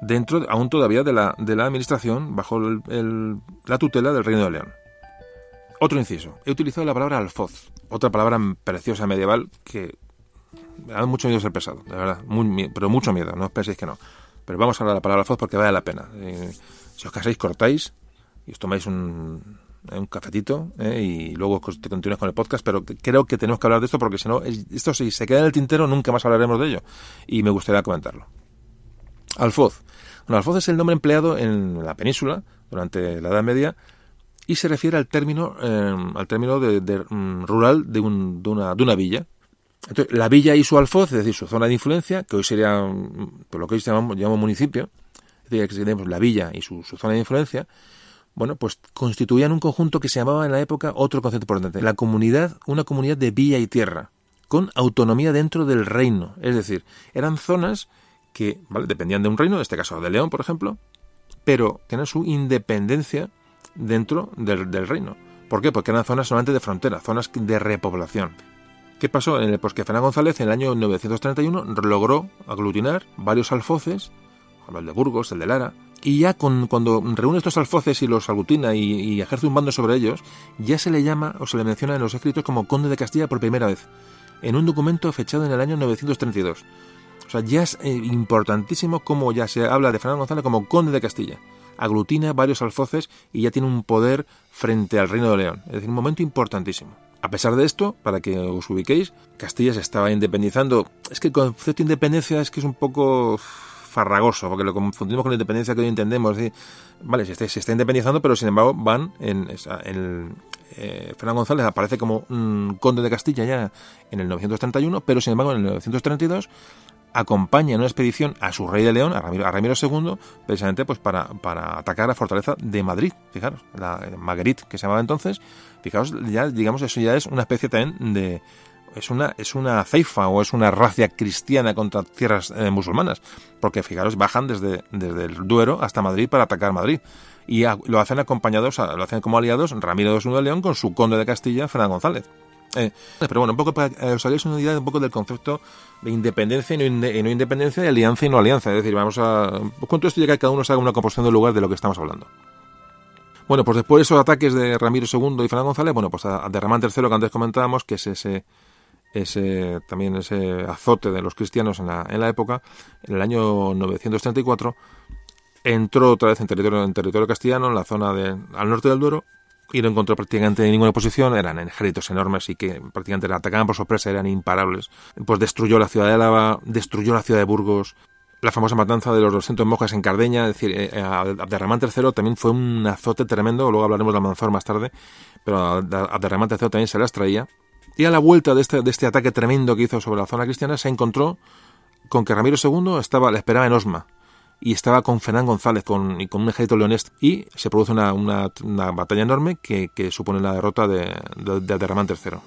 dentro aún todavía de la, de la administración bajo la tutela del Reino de León. Otro inciso. He utilizado la palabra alfoz, otra palabra preciosa medieval que da mucho miedo ser pesado, de verdad, pero mucho miedo, no os penséis que no. Pero vamos a hablar de la palabra alfoz porque vale la pena. Eh, si os casáis, cortáis y os tomáis un, un cafetito eh, y luego te continúas con el podcast, pero creo que tenemos que hablar de esto porque si no, esto si se queda en el tintero nunca más hablaremos de ello y me gustaría comentarlo. Alfoz. Bueno, alfoz es el nombre empleado en la península durante la Edad Media y se refiere al término, em, al término de, mm, rural de, una, de, una, villa. Entonces, la villa y su alfoz, es decir, su zona de influencia, que hoy sería, mm, por lo que hoy llamamos, llamamos municipio, es decir, que tenemos la villa y su, zona de influencia, bueno, pues constituían un conjunto que se llamaba en la época otro concepto importante, la comunidad, una comunidad de villa y tierra, con autonomía dentro del reino. Es decir, eran zonas que dependían de un reino, en este caso de León, por ejemplo, pero tenían su independencia dentro del, reino. ¿Por qué? Porque eran zonas solamente de frontera, zonas de repoblación. ¿Qué pasó? Pues que Fernán González en el año 931 logró aglutinar varios alfoces, el de Burgos, el de Lara, y ya cuando reúne estos alfoces y los aglutina y, y, ejerce un bando sobre ellos, ya se le llama o se le menciona en los escritos como conde de Castilla por primera vez, en un documento fechado en el año 932. O sea, ya es eh, importantísimo cómo ya se habla de Fernando González como conde de Castilla. Aglutina varios alfoces y ya tiene un poder frente al reino de León. Es decir, un momento importantísimo. A pesar de esto, para que os ubiquéis, Castilla se estaba independizando. Es que el concepto de independencia es que es un poco farragoso, porque lo confundimos con la independencia que hoy entendemos. vale, se está, se está, independizando, pero sin embargo van en, eh, Fernando González aparece como conde de Castilla ya en el 931, pero sin embargo en el 932 acompaña en una expedición a su rey de León, a Ramiro, II, precisamente pues para, para atacar la fortaleza de Madrid, fijaros, la Marguerite, que se llamaba entonces, fijaos, ya digamos, eso ya es una especie también de, es una, es una ceifa o es una racia cristiana contra tierras eh, musulmanas, porque fijaros, bajan desde, desde el Duero hasta Madrid para atacar Madrid. Y lo hacen acompañados, lo hacen como aliados Ramiro II de León con su conde de Castilla, Fernando González. Eh, pero bueno, un poco para que os hagáis una idea un poco del concepto de independencia y no, independencia, de alianza y no alianza. Es decir, vamos a. Pues con todo esto ya que cada uno se haga una composición del lugar de lo que estamos hablando. Bueno, pues después de esos ataques de Ramiro II y Fernando González, bueno, pues a, de Ramán III que antes comentábamos, que es ese, ese también ese azote de los cristianos en la, en la época, en el año 934, entró otra vez en territorio, en territorio castellano, en la zona de, al norte del Duero, y no encontró prácticamente ninguna oposición, eran ejércitos enormes y que prácticamente atacaban por sorpresa, eran imparables. Pues destruyó la ciudad de Álava, destruyó la ciudad de Burgos, la famosa matanza de los 200 monjes en Cardeña, es decir, eh, eh Abderramán III también fue un azote tremendo, luego hablaremos de Almanzor más tarde, pero Abderramán III también se las traía. Y a la vuelta de este, de este ataque tremendo que hizo sobre la zona cristiana, se encontró con que Ramiro II estaba, le esperaba en Osma, y estaba con Fernán González con, y con un ejército leonés y se produce una, una, una batalla enorme que, que, supone la derrota de, de, de Abderramán III.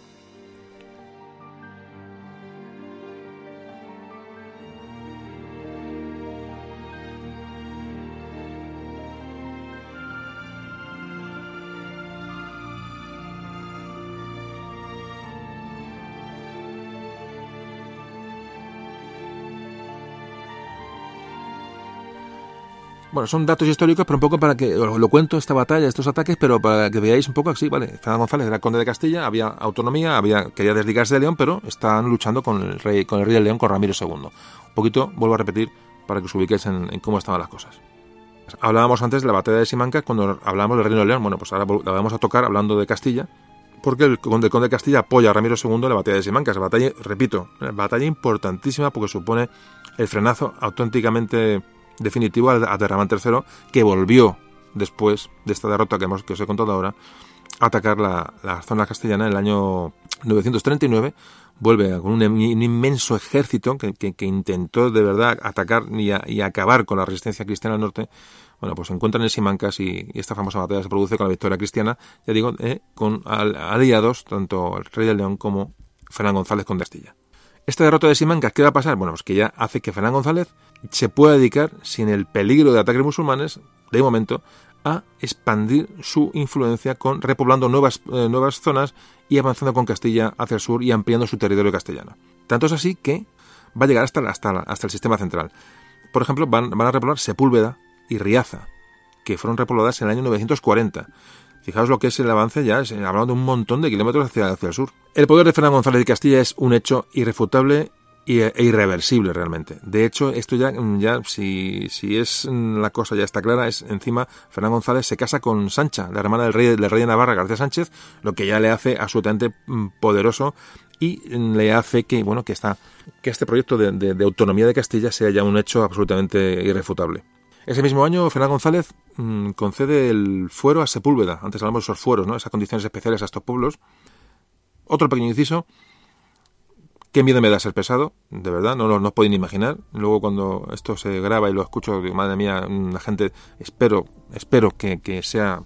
Bueno, son datos históricos, pero un poco para que os lo cuento esta batalla, estos ataques, pero para que veáis un poco así, ¿vale? Fernando González era conde de Castilla, había autonomía, había quería desligarse de León, pero están luchando con el rey, con el rey de León, con Ramiro II. Un poquito, vuelvo a repetir, para que os ubiquéis en, cómo estaban las cosas. Hablábamos antes de la batalla de Simancas cuando hablábamos del reino de León. Bueno, pues ahora la vamos a tocar hablando de Castilla, porque el conde, el conde de Castilla apoya a Ramiro II en la batalla de Simancas. Batalla, repito, batalla importantísima porque supone el frenazo auténticamente definitivo a Derramán III, que volvió después de esta derrota que, hemos, que os he contado ahora, a atacar la, zona castellana en el año 939. Vuelve con un, inmenso ejército que, que, intentó de verdad atacar y, acabar con la resistencia cristiana al norte. Bueno, pues se encuentran en Simancas y, esta famosa batalla se produce con la victoria cristiana, ya digo, eh, con aliados, tanto el rey de León como Fernán González con Castilla. Esta derrota de Simancas, ¿qué va a pasar? Bueno, pues que ya hace que Fernán González se pueda dedicar, sin el peligro de ataques musulmanes, de momento, a expandir su influencia con repoblando nuevas, eh, nuevas zonas y avanzando con Castilla hacia el sur y ampliando su territorio castellano. Tanto es así que va a llegar hasta, hasta, hasta el sistema central. Por ejemplo, van, van a repoblar Sepúlveda y Riaza, que fueron repobladas en el año 940. Fijaos lo que es el avance ya, es, hablando de un montón de kilómetros hacia, hacia el sur. El poder de Fernando González de Castilla es un hecho irrefutable e irreversible realmente. De hecho, esto ya, ya si, si es la cosa ya está clara, es encima Fernán González se casa con Sancha, la hermana del rey, del rey de Navarra, García Sánchez, lo que ya le hace absolutamente mm, poderoso y le hace que bueno que está que este proyecto de, de, autonomía de Castilla sea ya un hecho absolutamente irrefutable. Ese mismo año, Fernán González concede el fuero a Sepúlveda. Antes hablamos de esos fueros, ¿no? Esas condiciones especiales a estos pueblos. Otro pequeño inciso. Qué miedo me da ser pesado, de verdad, no, no, no os podéis ni imaginar. Luego cuando esto se graba y lo escucho, digo, madre mía, la gente, espero, espero que, que sea,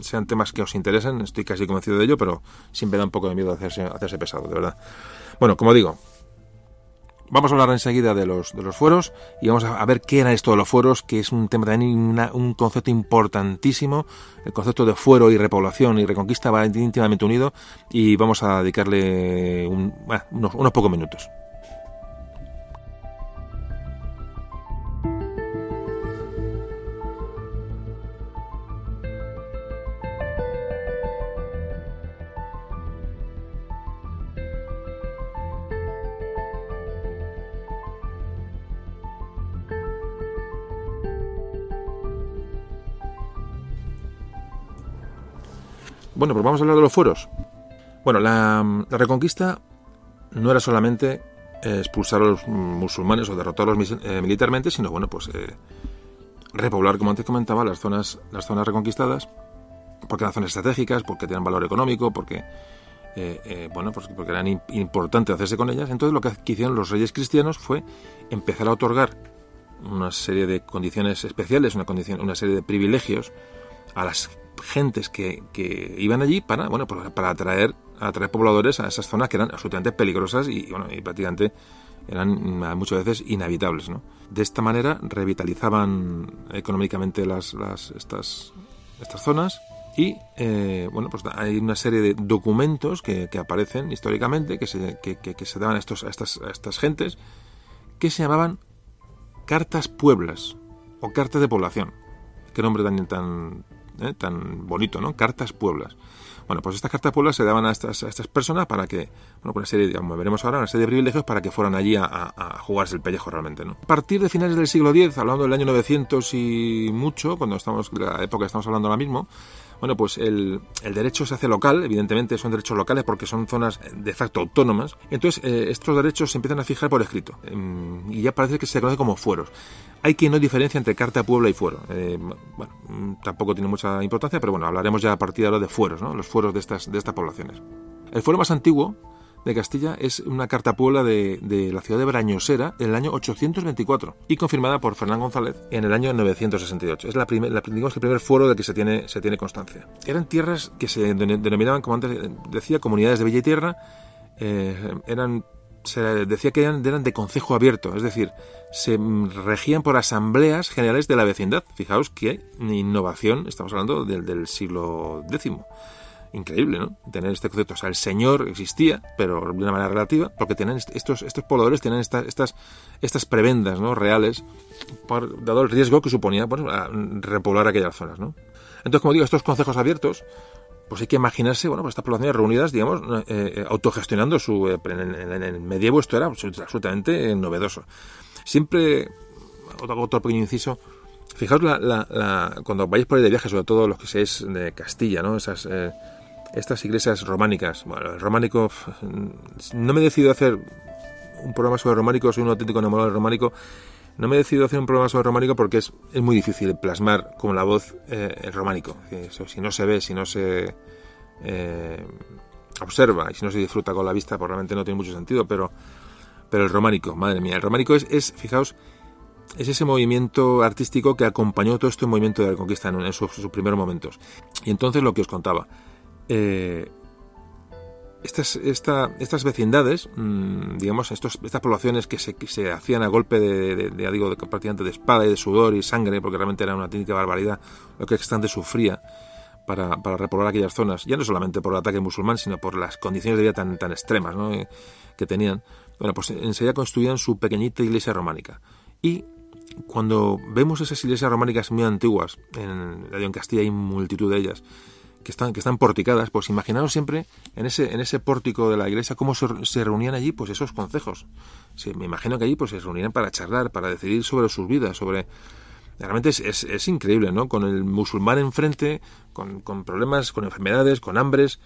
sean temas que os interesen, estoy casi convencido de ello, pero siempre da un poco de miedo hacerse, hacerse pesado, de verdad. Bueno, como digo, Vamos a hablar enseguida de los, de los fueros y vamos a, ver qué era esto de los fueros, que es un tema también, un concepto importantísimo. El concepto de fuero y repoblación y reconquista va íntimamente unido y vamos a dedicarle unos, unos pocos minutos. Bueno, pues vamos a hablar de los fueros. Bueno, la, reconquista no era solamente eh, expulsar a los musulmanes o derrotarlos eh, militarmente, sino bueno, pues eh, repoblar, como antes comentaba, las zonas, las zonas reconquistadas, porque eran zonas estratégicas, porque tenían valor económico, porque bueno, pues porque era importante hacerse con ellas. Entonces lo que hicieron los reyes cristianos fue empezar a otorgar una serie de condiciones especiales, una, condición, una serie de privilegios a las gentes que, iban allí para, bueno, para atraer, atraer pobladores a esas zonas que eran absolutamente peligrosas y, bueno, y prácticamente eran muchas veces inhabitables. ¿no? De esta manera revitalizaban económicamente las, las, estas, estas zonas y eh, bueno, pues hay una serie de documentos que, que aparecen históricamente que se, que, se daban a, estos, a, estas, a estas gentes que se llamaban cartas pueblas o cartas de población. Qué nombre tan, eh, tan bonito, ¿no? Cartas pueblas. Bueno, pues estas cartas pueblas se daban a estas, a estas personas para que, bueno, por una serie, como veremos ahora, una serie de privilegios para que fueran allí a, a, jugarse el pellejo realmente, ¿no? A partir de finales del siglo X, hablando del año 900 y mucho, cuando estamos, la época que estamos hablando ahora mismo, bueno, pues el, el, derecho se hace local, evidentemente son derechos locales porque son zonas de facto autónomas. Entonces, eh, estos derechos se empiezan a fijar por escrito em, y ya parece que se conoce como fueros. Hay quien no diferencia entre carta puebla y fuero. Eh, bueno, mm, tampoco tiene mucha importancia, pero bueno, hablaremos ya a partir de ahora de fueros, ¿no? los fueros de estas, de estas poblaciones. El fuero más antiguo de Castilla es una carta puebla de, de, la ciudad de Brañosera en el año 824 y confirmada por Fernán González en el año 968. Es la primer, la, digamos, el primer fuero del que se tiene, se tiene constancia. Eran tierras que se denominaban, como antes decía, comunidades de villa y tierra. Eh, eran se decía que eran, eran, de concejo abierto, es decir, se regían por asambleas generales de la vecindad. Fijaos qué innovación, estamos hablando del, del siglo X increíble, ¿no? Tener este concepto. O sea, el Señor existía, pero de una manera relativa, porque tienen estos, estos pobladores tienen estas, estas, estas prebendas, ¿no? Reales, por, dado el riesgo que suponía pues, repoblar aquellas zonas, ¿no? Entonces, como digo, estos consejos abiertos, pues hay que imaginarse, bueno, pues estas poblaciones reunidas, digamos, eh, eh autogestionando su... Eh, en, el medievo esto era absolutamente novedoso. Siempre, otro, otro pequeño inciso, Fijaos la, la, la, cuando vais por ahí de viaje, sobre todo los que seáis de Castilla, ¿no? Esas, eh, estas iglesias románicas. Bueno, el románico, no me he decidido hacer un programa sobre románico, soy un auténtico enamorado del románico. No me he decidido hacer un programa sobre románico porque es, es muy difícil plasmar con la voz eh, el románico. Si no se ve, si no se eh, observa y si no se disfruta con la vista, pues realmente no tiene mucho sentido. Pero, pero el románico, madre mía, el románico es, es fijaos, es ese movimiento artístico que acompañó todo este movimiento de la conquista en, sus primeros momentos. Y entonces lo que os contaba, eh, estas, estas vecindades, mmm, digamos, estas poblaciones que se, hacían a golpe de, de, digo, de, de espada y de sudor y sangre, porque realmente era una técnica barbaridad lo que Extante sufría para, para repoblar aquellas zonas, ya no solamente por el ataque musulmán, sino por las condiciones de vida tan, tan extremas ¿no? Eh, que tenían. Bueno, pues enseguida construían su pequeñita iglesia románica. Y cuando vemos esas iglesias románicas muy antiguas, en, en Castilla hay multitud de ellas, que están, que están porticadas, pues imaginaros siempre en ese, en ese pórtico de la iglesia cómo se, se reunían allí pues esos concejos. me imagino que allí pues se reunían para charlar, para decidir sobre sus vidas, sobre... Realmente es, es, es increíble, ¿no? Con el musulmán enfrente, con, con problemas, con enfermedades, con hambres,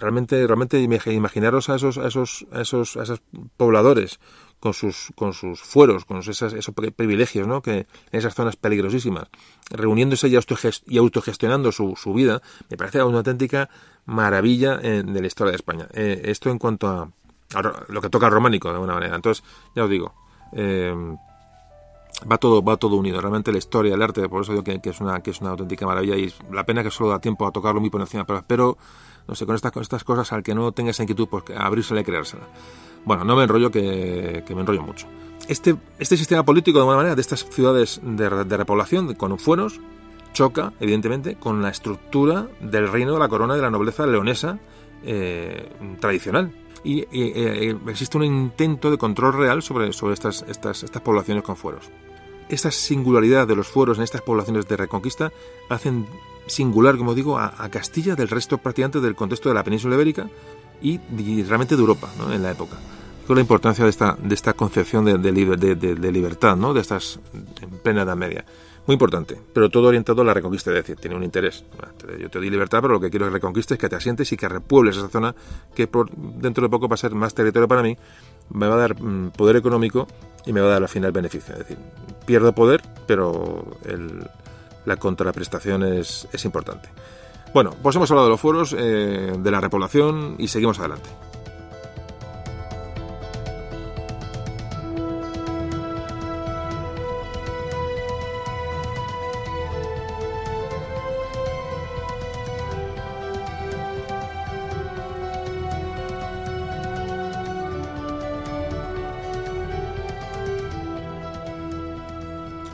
realmente realmente imaginaros a esos a esos a esos a esos pobladores con sus, con sus fueros, con esos, esos privilegios, ¿no? que en esas zonas peligrosísimas, reuniéndose y, autogestionando su, su vida, me parece una auténtica maravilla de la historia de España. Eh, esto en cuanto a, lo que toca románico, de alguna manera. Entonces, ya os digo, eh, va todo va todo unido realmente la historia el arte por eso digo que, que, es una que es una auténtica maravilla y la pena que solo da tiempo a tocarlo muy por encima pero no sé con estas con estas cosas al que no tenga esa inquietud pues abrírsela y creérsela bueno, no me enrollo que, me enrollo mucho. Este, este sistema político, de alguna manera, de estas ciudades de, repoblación con fueros, choca, evidentemente, con la estructura del reino de la corona de la nobleza leonesa eh, tradicional. Y eh, existe un intento de control real sobre, sobre estas, estas, estas poblaciones con fueros. Esta singularidad de los fueros en estas poblaciones de reconquista hacen singular, como digo, a, Castilla del resto prácticamente del contexto de la península ibérica y, y realmente de Europa ¿no? en la época la importancia de esta, de esta concepción de, de, de, libertad, ¿no? de estas en plena Edad Media. Muy importante, pero todo orientado a la reconquista, es decir, tiene un interés. Yo te doy libertad, pero lo que quiero es que reconquistes, que te asientes y que repuebles esa zona que por, dentro de poco va a ser más territorio para mí, me va a dar mm, poder económico y me va a dar al final beneficio. Es decir, pierdo poder, pero el, la contraprestación es, es importante. Bueno, pues hemos hablado de los fueros, eh, de la repoblación y seguimos adelante.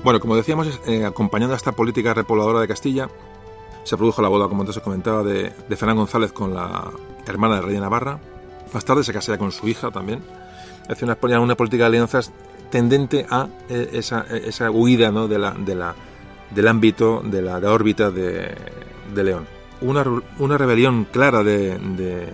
Bueno, como decíamos, eh, acompañando a esta política repobladora de Castilla, se produjo la boda, como antes os comentaba, de, de Fernán González con la hermana del rey de Navarra. Más tarde se casaría con su hija también. Hace una, una política de alianzas tendente a eh, esa, esa, huida ¿no? de la, de la, del ámbito, de la, de la órbita de, de, León. Una, una rebelión clara de, de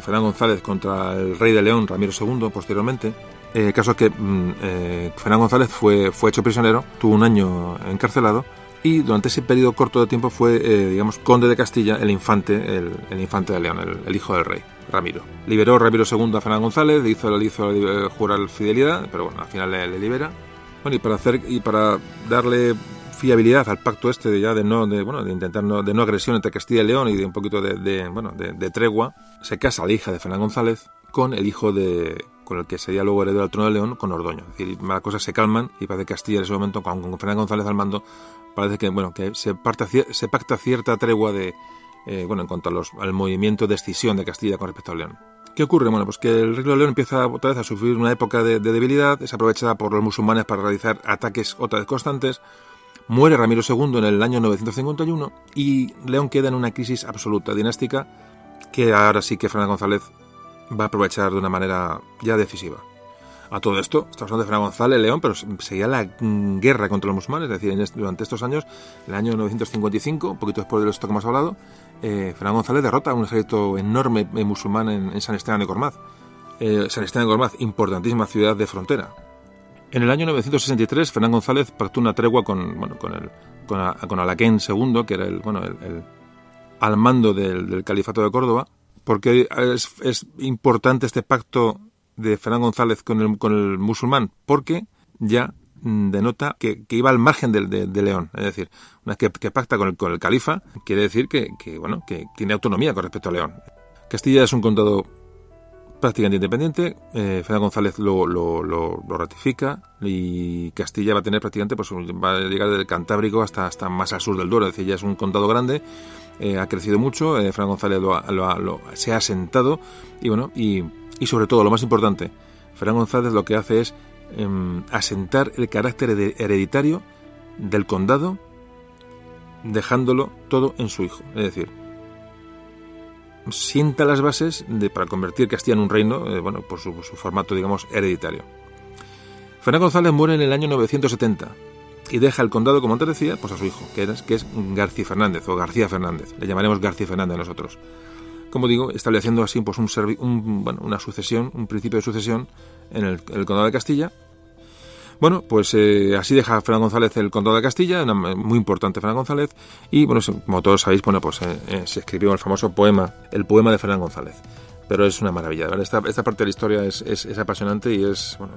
Fernán González contra el rey de León, Ramiro II, posteriormente, el eh, caso es que mm, eh, Fernán González fue, fue hecho prisionero, tuvo un año encarcelado y durante ese periodo corto de tiempo fue, eh, digamos, conde de Castilla, el infante, el, infante de León, el, hijo del rey, Ramiro. Liberó Ramiro II a Fernán González, le hizo, le hizo eh, jurar fidelidad, pero bueno, al final le, le, libera. Bueno, y para hacer y para darle fiabilidad al pacto este de ya de no de bueno de intentar no, de no agresión entre Castilla y León y de un poquito de, bueno de, tregua se casa la hija de Fernán González con el hijo de con el que sería luego heredero al trono de León, con Ordoño. Es decir, las cosas se calman y parece que Castilla en ese momento, con, con Fernán González al mando, parece que, bueno, que se, parta, se pacta cierta tregua de, eh, bueno, en cuanto al movimiento de escisión de Castilla con respecto a León. ¿Qué ocurre? Bueno, pues que el reino de León empieza otra vez a sufrir una época de, de, debilidad, es aprovechada por los musulmanes para realizar ataques otra vez constantes. Muere Ramiro II en el año 951 y León queda en una crisis absoluta dinástica que ahora sí que Fernán González va a aprovechar de una manera ya decisiva. A todo esto, estamos hablando de Fernán González León, pero seguía la guerra contra los musulmanes, es decir, durante estos años, el año 955, un poquito después de esto que hemos hablado, eh, González derrota a un ejército enorme musulmán en, San Esteban de Gormaz. Eh, San Esteban de Gormaz, importantísima ciudad de frontera. En el año 963, Fernán González pactó una tregua con, bueno, con, el, con, a, Alaquén II, que era el, bueno, el, al mando del califato de Córdoba, porque es, es, importante este pacto de Fernán González con el, con el musulmán, porque ya denota que, que iba al margen de, de, León, es decir, una vez que, que pacta con el, con el, califa, quiere decir que, que, bueno, que tiene autonomía con respecto a León. Castilla es un condado prácticamente independiente, eh, Fernán González lo, lo, lo, lo, ratifica y Castilla va a tener prácticamente, pues va a llegar del Cantábrico hasta, hasta más al sur del Duero, es decir, ya es un condado grande eh, ha crecido mucho, eh, Fran González lo, lo, lo, se ha asentado y bueno, y, y, sobre todo, lo más importante, Fran González lo que hace es eh, asentar el carácter hereditario del condado, dejándolo todo en su hijo. Es decir, sienta las bases de, para convertir Castilla en un reino, eh, bueno, por su, su, formato, digamos, hereditario. Fernán González muere en el año 970 y deja el condado, como antes decía, pues a su hijo, que es, que es García Fernández o García Fernández. Le llamaremos García Fernández nosotros. Como digo, estableciendo así pues un, una sucesión, un principio de sucesión en el, condado de Castilla. Bueno, pues eh, así deja Fernán González el condado de Castilla, muy importante Fernán González, y bueno, como todos sabéis, bueno, pues eh, eh, se escribió el famoso poema, el poema de Fernán González pero es una maravilla. ¿verdad? Esta, esta parte de la historia es, es, es apasionante y es, bueno,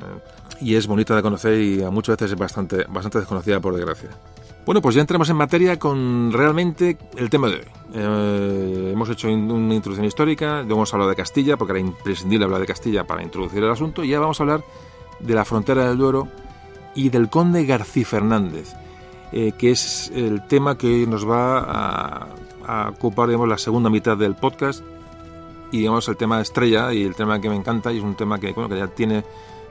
y es bonita de conocer y a muchas veces es bastante, bastante desconocida por desgracia. Bueno, pues ya entramos en materia con realmente el tema de hoy. Eh, hemos hecho una introducción histórica, hemos hablado de Castilla, porque era imprescindible hablar de Castilla para introducir el asunto, y ya vamos a hablar de la frontera del Duero y del conde García Fernández, eh, que es el tema que nos va a, a ocupar digamos, la segunda mitad del podcast y digamos el tema estrella y el tema que me encanta y es un tema que, bueno, que ya tiene,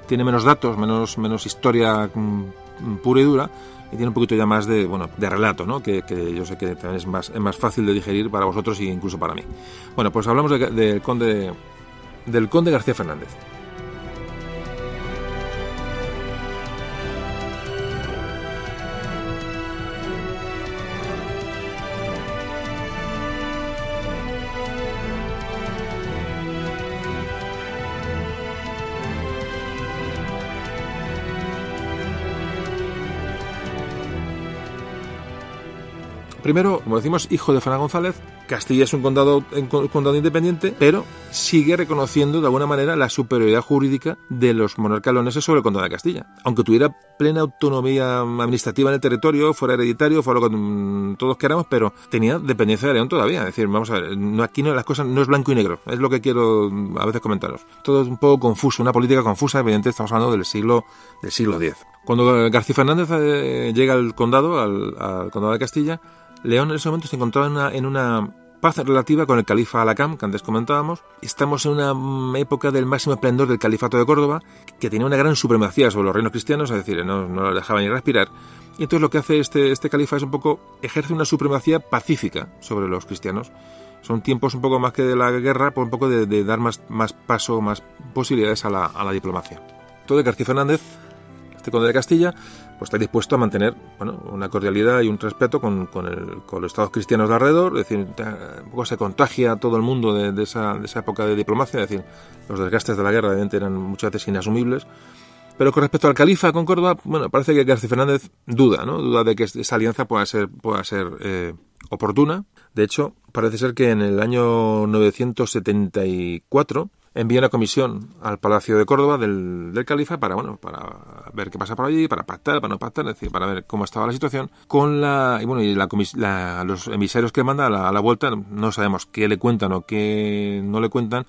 tiene menos datos, menos, menos historia mm, pura y dura y tiene un poquito ya más de, bueno, de relato, ¿no? que, que yo sé que también es más, es más fácil de digerir para vosotros e incluso para mí. Bueno, pues hablamos del de, de conde, del conde García Fernández. Primero, como decimos, hijo de Fernán González, Castilla es un condado, independiente, pero sigue reconociendo de alguna manera la superioridad jurídica de los monarcas leoneses sobre el condado de Castilla. Aunque tuviera plena autonomía administrativa en el territorio, fuera hereditario, fuera lo que mm, todos queramos, pero tenía dependencia de León todavía. Es decir, vamos a ver, no, aquí no, las cosas no es blanco y negro, es lo que quiero mm, a veces comentaros. Todo es un poco confuso, una política confusa, evidentemente estamos hablando del siglo, del siglo X. Cuando García Fernández eh, llega al condado, al condado de Castilla, León en ese momento se encontraba en una, paz relativa con el califa Alacam, que antes comentábamos. Estamos en una mm, época del máximo esplendor del califato de Córdoba, que tenía una gran supremacía sobre los reinos cristianos, es decir, no, no lo dejaban ni respirar. Y entonces lo que hace este, este califa es un poco, ejerce una supremacía pacífica sobre los cristianos. Son tiempos un poco más que de la guerra, por un poco de, dar más, más paso, más posibilidades a la, a la diplomacia. Todo García Fernández, este conde de Castilla, pues está dispuesto a mantener bueno, una cordialidad y un respeto con, con, el, con los estados cristianos de alrededor, es decir, un poco se contagia a todo el mundo de, esa, de, esa, época de diplomacia, es decir, los desgastes de la guerra evidentemente eran muchas veces inasumibles. Pero con respecto al califa con Córdoba, bueno, parece que García Fernández duda, ¿no? Duda de que esa alianza pueda ser, pueda ser eh, oportuna. De hecho, parece ser que en el año 974 envía una comisión al Palacio de Córdoba del, del, Califa para, bueno, para ver qué pasa por allí, para pactar, para no pactar, es decir, para ver cómo estaba la situación. Con la, y bueno, y la, los emisarios que manda a la, a la vuelta, no sabemos qué le cuentan o qué no le cuentan,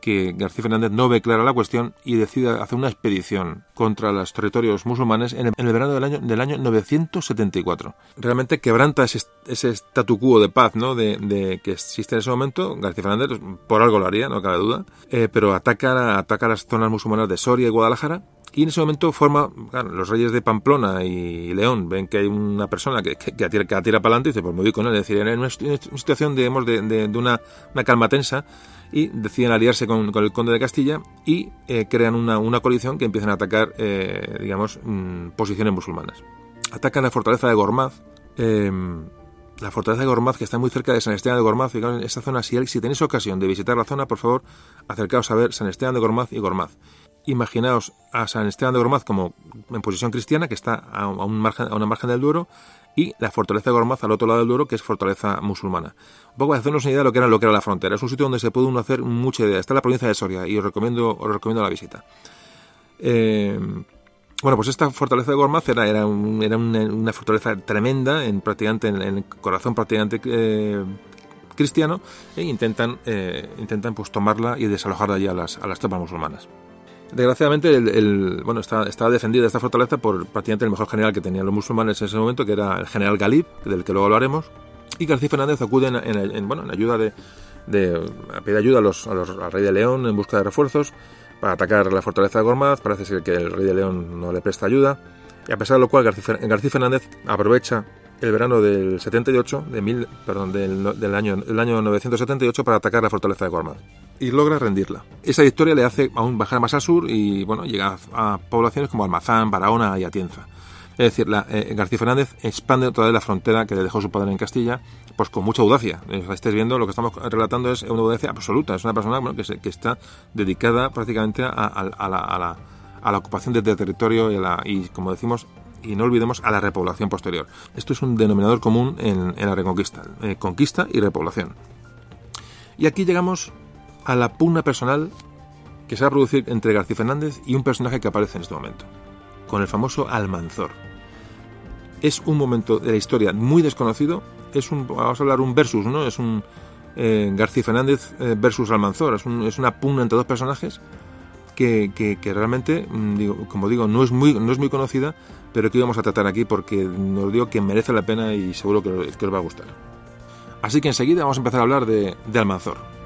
que García Fernández no ve clara la cuestión y decide hacer una expedición contra los territorios musulmanes en el, verano del año, del año 974. Realmente quebranta ese, ese statu quo de paz ¿no? de, que existe en ese momento. García Fernández por algo lo haría, no cabe duda, eh, pero ataca, ataca las zonas musulmanas de Soria y Guadalajara y en ese momento forma, los reyes de Pamplona y León ven que hay una persona que, que, que, atira, que atira, para adelante y dice, pues me voy con él. Es decir, en una, situación digamos, de, de, de una, una, calma tensa y deciden aliarse con, el conde de Castilla y eh, crean una, una, coalición que empiezan a atacar, eh, digamos, mmm, posiciones musulmanas. Atacan la fortaleza de Gormaz, eh, la fortaleza de Gormaz, que está muy cerca de San Esteban de Gormaz. Fijaos en esta zona, si, si tenéis ocasión de visitar la zona, por favor, acercaos a ver San Esteban de Gormaz y Gormaz. Imaginaos a San Esteban de Gormaz como en posición cristiana, que está a, un margen, a una margen del Duero, y la fortaleza de Gormaz al otro lado del Duero, que es fortaleza musulmana. Un poco para hacernos una idea de lo que era lo que era la frontera. Es un sitio donde se puede uno hacer mucha idea. Está la provincia de Soria y os recomiendo, os recomiendo la visita. Eh, bueno, pues esta fortaleza de Gormaz era, era, era una, fortaleza tremenda, en prácticamente en, en el corazón prácticamente eh, cristiano, e intentan, eh, intentan pues tomarla y desalojar de allí a las, a las tropas musulmanas. Desgraciadamente, el, bueno, está, estaba defendida esta fortaleza por prácticamente el mejor general que tenían los musulmanes en ese momento, que era el general Galib, del que luego hablaremos. Y García Fernández acude en, en, en bueno, en ayuda de, de a ayuda a los, a al rey de León en busca de refuerzos para atacar la fortaleza de Gormaz. Parece ser que el rey de León no le presta ayuda. Y a pesar de lo cual, García, García Fernández aprovecha el verano del 78, de mil, perdón, del, del año, el año 978 para atacar la fortaleza de Gormaz y logra rendirla. Esa victoria le hace aún bajar más al sur y bueno, llega a, a poblaciones como Almazán, Barahona y Atienza. Es decir, la, eh, García Fernández expande toda la frontera que le dejó su padre en Castilla, pues con mucha audacia. Eh, viendo, lo que estamos relatando es una audacia absoluta. Es una persona bueno, que, se, que, está dedicada prácticamente a, a, a, la, la, la ocupación del territorio y, y, como decimos, y no olvidemos a la repoblación posterior. Esto es un denominador común en, en la reconquista, eh, conquista y repoblación. Y aquí llegamos a la pugna personal que se va a producir entre García Fernández y un personaje que aparece en este momento, con el famoso Almanzor. Es un momento de la historia muy desconocido, es un, vamos a hablar un versus, ¿no? Es un eh, García Fernández eh, versus Almanzor, es, un, es, una pugna entre dos personajes que, realmente, mm, digo, como digo, no es, muy, no es muy conocida, pero que íbamos a tratar aquí porque nos digo que merece la pena y seguro que, os va a gustar. Así que enseguida vamos a empezar a hablar de, de Almanzor.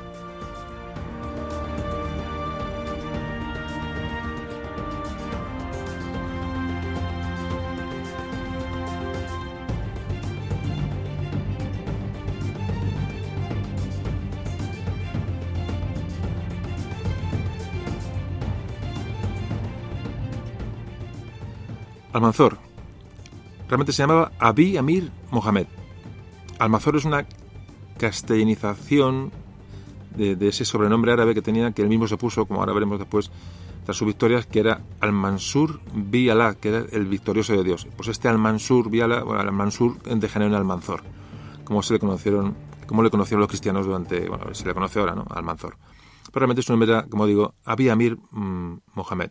Almanzor. Realmente se llamaba Abi Amir Mohamed. Almanzor es una castellanización de, ese sobrenombre árabe que tenía, que él mismo se puso, como ahora veremos después, tras sus victorias, que era Al-Mansur bi Alá, que era el victorioso de Dios. Pues este Al-Mansur bi Alá, bueno, Al-Mansur degeneró en Almanzor, como se le conocieron, como le conocieron los cristianos durante, bueno, se le conoce ahora, ¿no? Almanzor. Pero realmente su nombre era, como digo, Abi Amir mm, Mohamed.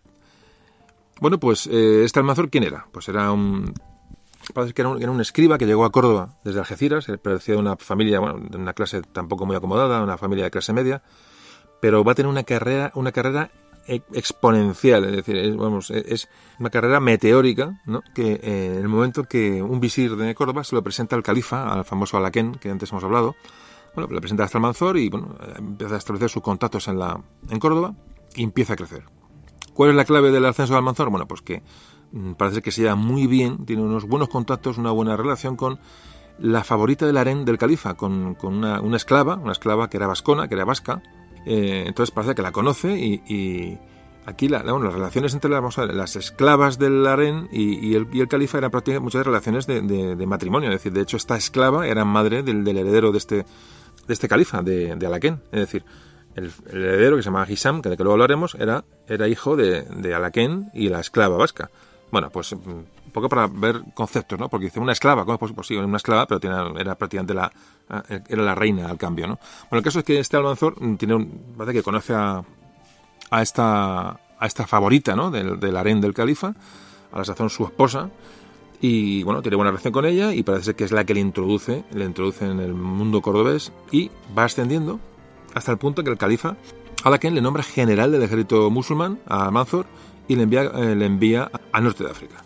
Bueno, pues eh, este Almanzor, ¿quién era? Pues era un parece que era un, era un, escriba que llegó a Córdoba desde Algeciras, parecía de una familia, bueno, de una clase tampoco muy acomodada, una familia de clase media, pero va a tener una carrera, una carrera e, exponencial, es decir, es, vamos, es una carrera meteórica, ¿no? que eh, en el momento que un visir de Córdoba se lo presenta al califa, al famoso Alaquén, que antes hemos hablado, bueno, le presenta hasta el Manzor y bueno, empieza a establecer sus contactos en, la, en Córdoba y empieza a crecer. ¿Cuál es la clave del ascenso de Almanzor? Bueno, pues que Mm, parece que se lleva muy bien, tiene unos buenos contactos, una buena relación con la favorita del harén del califa, con, una, esclava, una esclava que era vascona, que era vasca. Eh, entonces parece que la conoce y, aquí la, las relaciones entre las, esclavas del harén y, el, y, el, califa eran prácticamente muchas relaciones de, matrimonio. Es decir, de hecho, esta esclava era madre del, heredero de este, de este califa, de, de Alaquén. Es decir, el, heredero que se llamaba Hisam, que de que luego hablaremos, era, era hijo de, de Alaquén y la esclava vasca. Bueno, pues mm, un poco para ver conceptos, ¿no? Porque dice una esclava, ¿cómo es posible? Una esclava, pero era prácticamente la, eh, era la reina al cambio, ¿no? Bueno, el caso es que este Almanzor mm, tiene un, parece que conoce a, a esta, a esta favorita, ¿no? Del, del harén del califa, a la sazón su esposa, y bueno, tiene buena relación con ella y parece que es la que le introduce, le introduce en el mundo cordobés y va ascendiendo hasta el punto que el califa a la que le nombra general del ejército musulmán a Almanzor y le envía, eh, le envía al norte de África.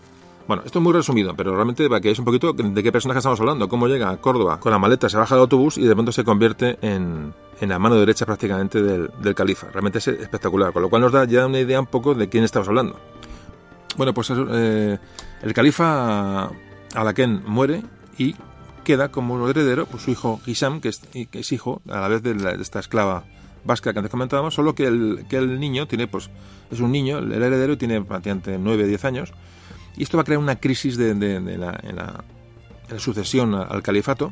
Bueno, esto es muy resumido, pero realmente para que es un poquito de qué personaje estamos hablando, cómo llega a Córdoba con la maleta, se baja del autobús y de pronto se convierte en, en la mano derecha prácticamente del, del, califa. Realmente es espectacular, con lo cual nos da ya una idea un poco de quién estamos hablando. Bueno, pues eh, el califa Alaquén muere y queda como heredero pues, su hijo Hisham, que es, que es hijo a la vez de, de esta esclava vasca que antes comentábamos, solo que el, que el niño tiene, pues, es un niño, el heredero tiene prácticamente 9, 10 años, y esto va a crear una crisis de, de, de la, en, la, en, la, sucesión al califato.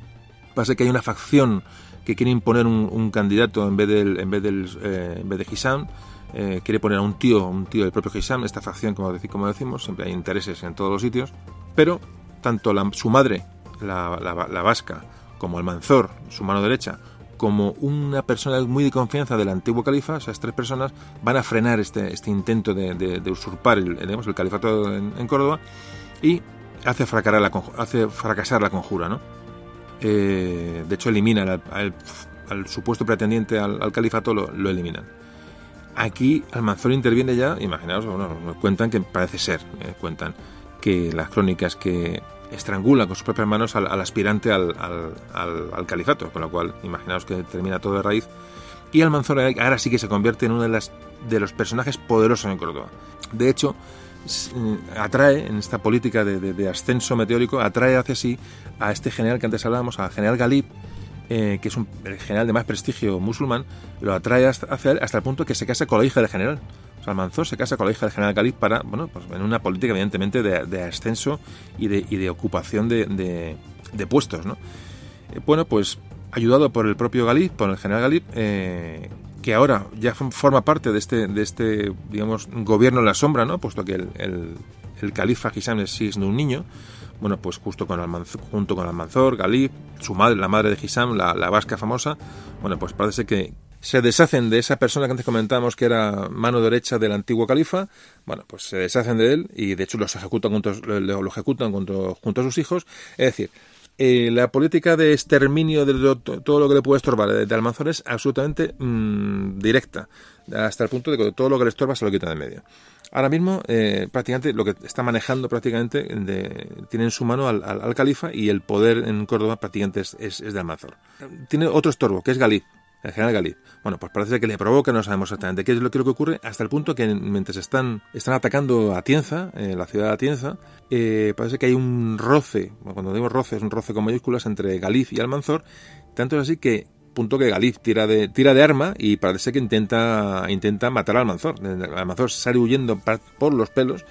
Pasa que hay una facción que quiere imponer un, un candidato en vez del, en vez del, eh, en vez de Hisam, eh, quiere poner a un tío, un tío del propio Hisam, esta facción, como decimos, siempre hay intereses en todos los sitios, pero tanto la, su madre, la, la, vasca, como el manzor, su mano derecha, como una persona muy de confianza del antiguo califa, esas tres personas van a frenar este, este intento de, usurpar el, el califato en, Córdoba y hace fracasar la, hace fracasar la conjura. ¿no? Eh, de hecho, eliminan al, supuesto pretendiente al, califato, lo, eliminan. Aquí Almanzor interviene ya, imaginaos, bueno, nos cuentan que parece ser, eh, cuentan que las crónicas que estrangula con sus propias manos al, aspirante al, al, califato, con lo cual imaginaos que termina todo de raíz. Y Almanzor ahora sí que se convierte en uno de, los personajes poderosos en Córdoba. De hecho, mm, atrae en esta política de, ascenso meteórico, atrae hacia sí a este general que antes hablábamos, al general Galip, eh, que es un, el general de más prestigio musulmán, lo atrae hacia él hasta el punto que se casa con la hija del general. Almanzor se casa con la hija del general Galip para, bueno, pues en una política evidentemente de, ascenso y de, y de ocupación de, de, puestos, ¿no? Eh, bueno, pues ayudado por el propio Galip, por el general Galip, eh, que ahora ya forma parte de este, de este, digamos, gobierno en la sombra, ¿no? Puesto que el, el, el califa es siendo un niño, bueno, pues justo con Almanzor, junto con Almanzor, Galip, su madre, la madre de Hisam, la, la vasca famosa, bueno, pues parece que, se deshacen de esa persona que antes comentábamos que era mano derecha del antiguo califa, bueno, pues se deshacen de él y de hecho los ejecutan junto, lo ejecutan junto, a sus hijos. Es decir, eh, la política de exterminio de todo lo que le puede estorbar de, Almanzor es absolutamente mmm, directa, hasta el punto de que todo lo que le estorba se lo quita de medio. Ahora mismo, eh, prácticamente, lo que está manejando prácticamente de, tiene en su mano al, al, califa y el poder en Córdoba prácticamente es, es, es de Almanzor. Tiene otro estorbo, que es Galí el general Galip. Bueno, pues parece que le provoca, no sabemos exactamente qué es lo que, ocurre, hasta el punto que mientras están, están atacando a Tienza, eh, la ciudad de Atienza, eh, parece que hay un roce, cuando digo roce, es un roce con mayúsculas entre Galip y Almanzor, tanto es así que punto que Galip tira de, tira de arma y parece que intenta, intenta matar a Almanzor. Almanzor sale huyendo por los pelos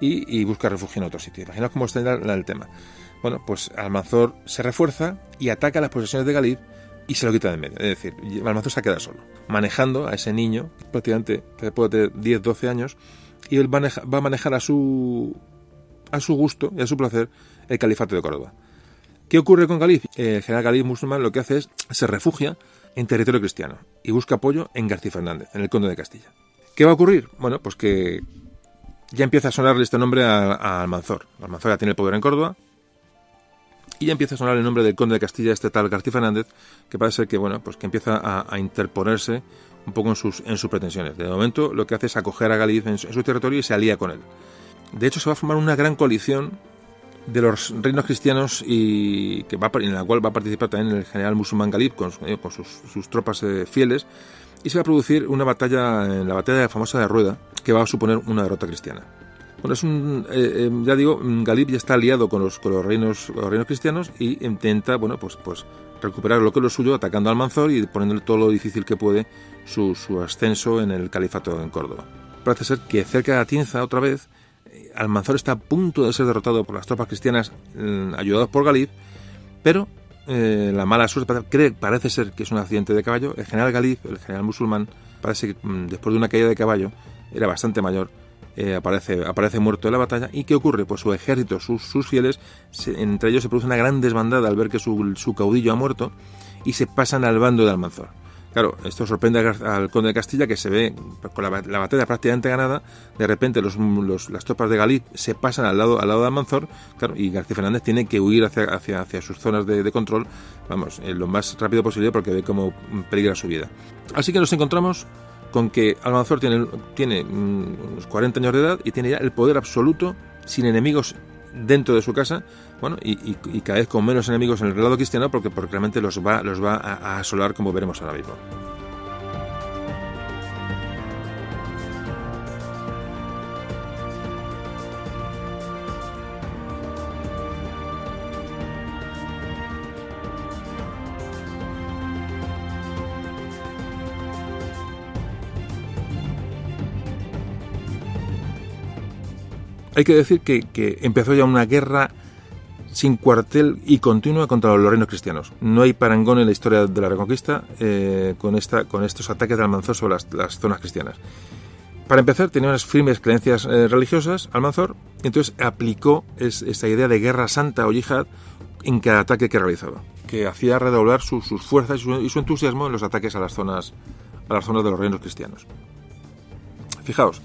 y, busca refugio en otro sitio. Imaginaos cómo está el tema. Bueno, pues Almanzor se refuerza y ataca las posesiones de Galip y se lo quita de en medio. Es decir, Balmazo se queda solo, manejando a ese niño, prácticamente después de 10, 12 años, y él va a manejar a su, a su gusto y a su placer el califato de Córdoba. ¿Qué ocurre con Galip? El general Galip musulmán lo que hace es se refugia en territorio cristiano y busca apoyo en García Fernández, en el conde de Castilla. ¿Qué va a ocurrir? Bueno, pues que ya empieza a sonarle este nombre a, Almanzor. Almanzor ya tiene el poder en Córdoba y ya empieza a sonar el nombre del conde de Castilla, este tal García Fernández, que parece que bueno, pues que empieza a, interponerse un poco en sus, en sus pretensiones. De momento lo que hace es acoger a Galicia en su territorio y se alía con él. De hecho, se va a formar una gran coalición de los reinos cristianos y que va, en la cual va a participar también el general musulmán Galib con, eh, sus, tropas eh, fieles y se va a producir una batalla, en la batalla famosa de Rueda, que va a suponer una derrota cristiana. Bueno, es un, eh, ya digo, Galib ya está aliado con los, con los reinos, los reinos cristianos y intenta, bueno, pues, pues recuperar lo que es lo suyo atacando al Manzor y poniéndole todo lo difícil que puede su, su ascenso en el califato en Córdoba. Parece ser que cerca de Atienza, otra vez, Almanzor está a punto de ser derrotado por las tropas cristianas ayudados mm, ayudadas por Galip, pero eh, la mala suerte parece ser que es un accidente de caballo. El general Galip, el general musulmán, parece que mm, después de una caída de caballo, era bastante mayor, eh, aparece, aparece muerto en la batalla. ¿Y qué ocurre? Pues su ejército, sus, sus fieles, entre ellos se produce una gran desbandada al ver que su, su caudillo ha muerto y se pasan al bando de Almanzor. Claro, esto sorprende al conde de Castilla que se ve con la, batalla prácticamente ganada, de repente los, las tropas de Galí se pasan al lado, al lado de Almanzor, claro, y García Fernández tiene que huir hacia, hacia, hacia sus zonas de, control, vamos, lo más rápido posible porque ve cómo peligra su vida. Así que nos encontramos con que Almanzor tiene, tiene mm, unos 40 años de edad y tiene ya el poder absoluto, sin enemigos dentro de su casa, bueno, y, cada vez con menos enemigos en el lado cristiano porque, porque realmente los va, los va a asolar como veremos ahora mismo. Hay que decir que, empezó ya una guerra sin cuartel y continua contra los reinos cristianos. No hay parangón en la historia de la Reconquista eh, con, estos ataques de Almanzor sobre las, zonas cristianas. Para empezar, tenía unas firmes creencias eh, religiosas, Almanzor, y entonces aplicó esta idea de guerra santa o yihad en cada ataque que realizaba, que hacía redoblar sus fuerzas y su, entusiasmo en los ataques a las zonas, a las zonas de los reinos cristianos. Fijaos,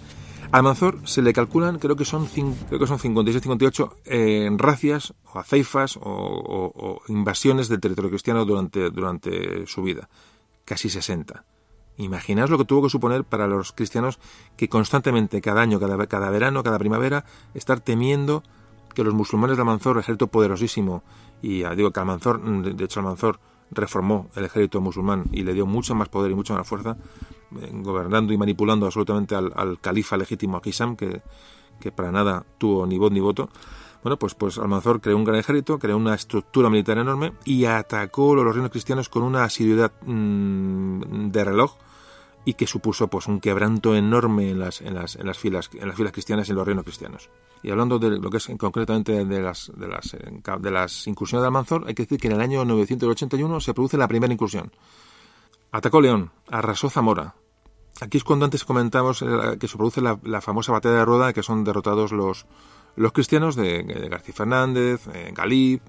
a Manzor se le calculan, creo que son, creo que son 56-58 eh, racias o aceifas o, invasiones del territorio cristiano durante, durante su vida. Casi 60. Imaginaos lo que tuvo que suponer para los cristianos que constantemente, cada año, cada, cada verano, cada primavera, estar temiendo que los musulmanes de Almanzor, ejército poderosísimo, y digo que Almanzor, de hecho Almanzor reformó el ejército musulmán y le dio mucho más poder y mucha más fuerza, gobernando y manipulando absolutamente al, califa legítimo Akisam, que, que para nada tuvo ni voz ni voto. Bueno, pues, pues Almanzor creó un gran ejército, creó una estructura militar enorme y atacó los reinos cristianos con una asiduidad mm, de reloj y que supuso pues un quebranto enorme en las, en las, en las filas en las filas cristianas y en los reinos cristianos. Y hablando de lo que es concretamente de las, de las, de las incursiones de Almanzor, hay que decir que en el año 981 se produce la primera incursión. Atacó León, arrasó Zamora, Aquí es cuando antes comentamos eh, que se produce la, famosa batalla de Rueda, que son derrotados los, los cristianos de, García Fernández, eh, Galip,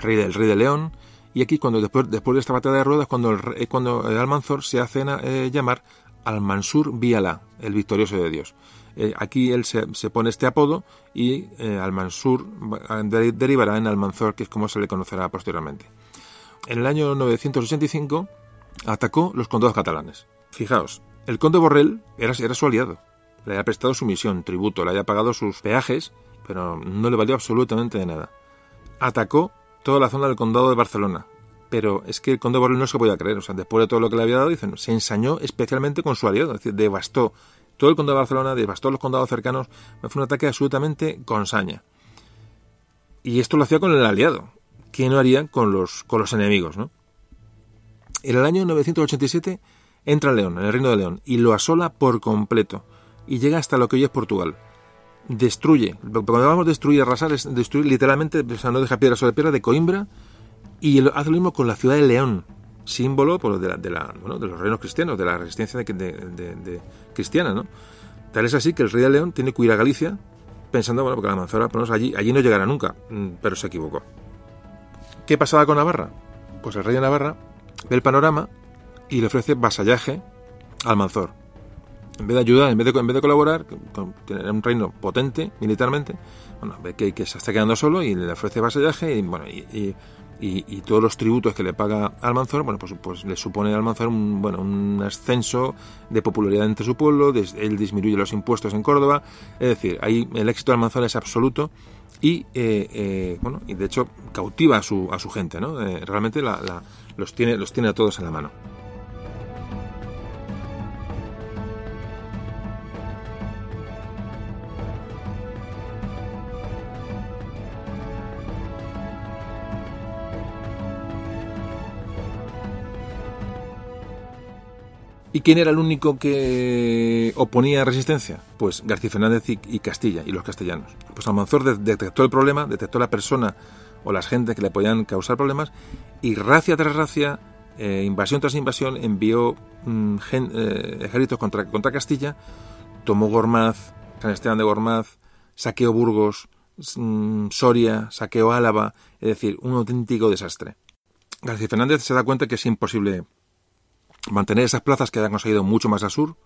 rey, del rey de León. Y aquí, cuando después, después de esta batalla de Rueda, es cuando el, cuando Almanzor se hace eh, llamar Almansur Biala, el victorioso de Dios. aquí él se, pone este apodo y Almansur derivará en Almanzor, que es como se le conocerá posteriormente. En el año 985 atacó los condados catalanes. Fijaos, el conde Borrell era, su aliado. Le había prestado su misión, tributo, le había pagado sus peajes, pero no le valió absolutamente de nada. Atacó toda la zona del condado de Barcelona, pero es que el conde Borrell no se podía creer. O sea, después de todo lo que le había dado, dicen, se ensañó especialmente con su aliado, es decir, devastó todo el condado de Barcelona, devastó los condados cercanos. Fue un ataque absolutamente con saña. Y esto lo hacía con el aliado, que no haría con los, con los enemigos, ¿no? En el año 987 entra en León, en el Reino de León, y lo asola por completo, y llega hasta lo que hoy es Portugal. Destruye, cuando vamos a destruir, arrasar, es destruir literalmente, o sea, no deja piedra sobre piedra, de Coimbra, y hace lo mismo con la ciudad de León, símbolo pues, de, de, la, de los reinos cristianos, de la resistencia de, cristiana, ¿no? Tal es así que el rey de León tiene que ir a Galicia, pensando, bueno, porque la Manzora, pues, allí, allí no llegará nunca, mm, pero se equivocó. ¿Qué pasaba con Navarra? Pues el rey de Navarra ve el panorama y le ofrece vasallaje al Almanzor. En vez de ayudar, en vez de, en vez de colaborar, tener un reino potente militarmente, bueno, ve que, se está quedando solo y le ofrece vasallaje y, bueno, y, y, todos los tributos que le paga Almanzor, bueno, pues, pues le supone a Almanzor un, bueno, un ascenso de popularidad entre su pueblo, él disminuye los impuestos en Córdoba, es decir, ahí el éxito de Almanzor es absoluto y, eh, eh, bueno, y de hecho cautiva a su, a su gente, ¿no? Eh, realmente la, los, tiene, los tiene a todos en la mano. ¿Y quién era el único que oponía resistencia? Pues García Fernández y, Castilla, y los castellanos. Pues Almanzor detectó el problema, detectó la persona o las gentes que le podían causar problemas, y racia tras racia, eh, invasión tras invasión, envió mm, eh, ejércitos contra, contra Castilla, tomó Gormaz, San Esteban de Gormaz, saqueó Burgos, mm, Soria, saqueó Álava, es decir, un auténtico desastre. García Fernández se da cuenta que es imposible mantener esas plazas que habían conseguido mucho más al sur,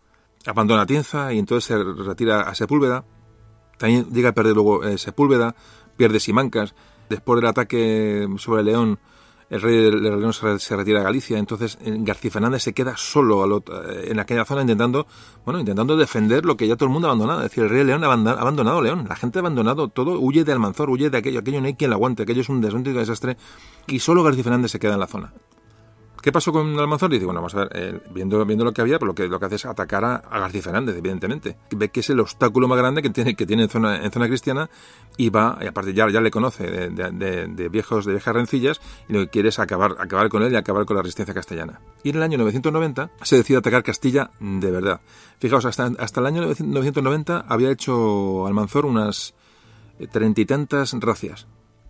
abandona Tienza y entonces se retira a Sepúlveda. También llega a perder luego eh, Sepúlveda, pierde Simancas. Después del ataque sobre León, el rey de León se, se retira a Galicia. Entonces eh, García Fernández se queda solo eh, en aquella zona intentando, bueno, intentando defender lo que ya todo el mundo ha abandonado. Es decir, el rey de León ha abandonado León. La gente ha abandonado todo, huye de Almanzor, huye de aquello. Aquello no hay quien lo aguante, aquello es un desastre. Y solo García Fernández se queda en la zona. ¿Qué pasó con Almanzor? Dice, bueno, vamos a ver, eh, viendo, lo que había, pues lo que, lo que hace es atacar a, García Fernández, evidentemente. Ve que es el obstáculo más grande que tiene, que tiene en zona, en zona cristiana y va, y aparte ya, le conoce de, viejos, de viejas rencillas y lo que quiere es acabar, acabar con él y acabar con la resistencia castellana. Y en el año 990 se decide atacar Castilla de verdad. Fijaos, hasta, hasta el año 990 había hecho Almanzor unas treinta y tantas racias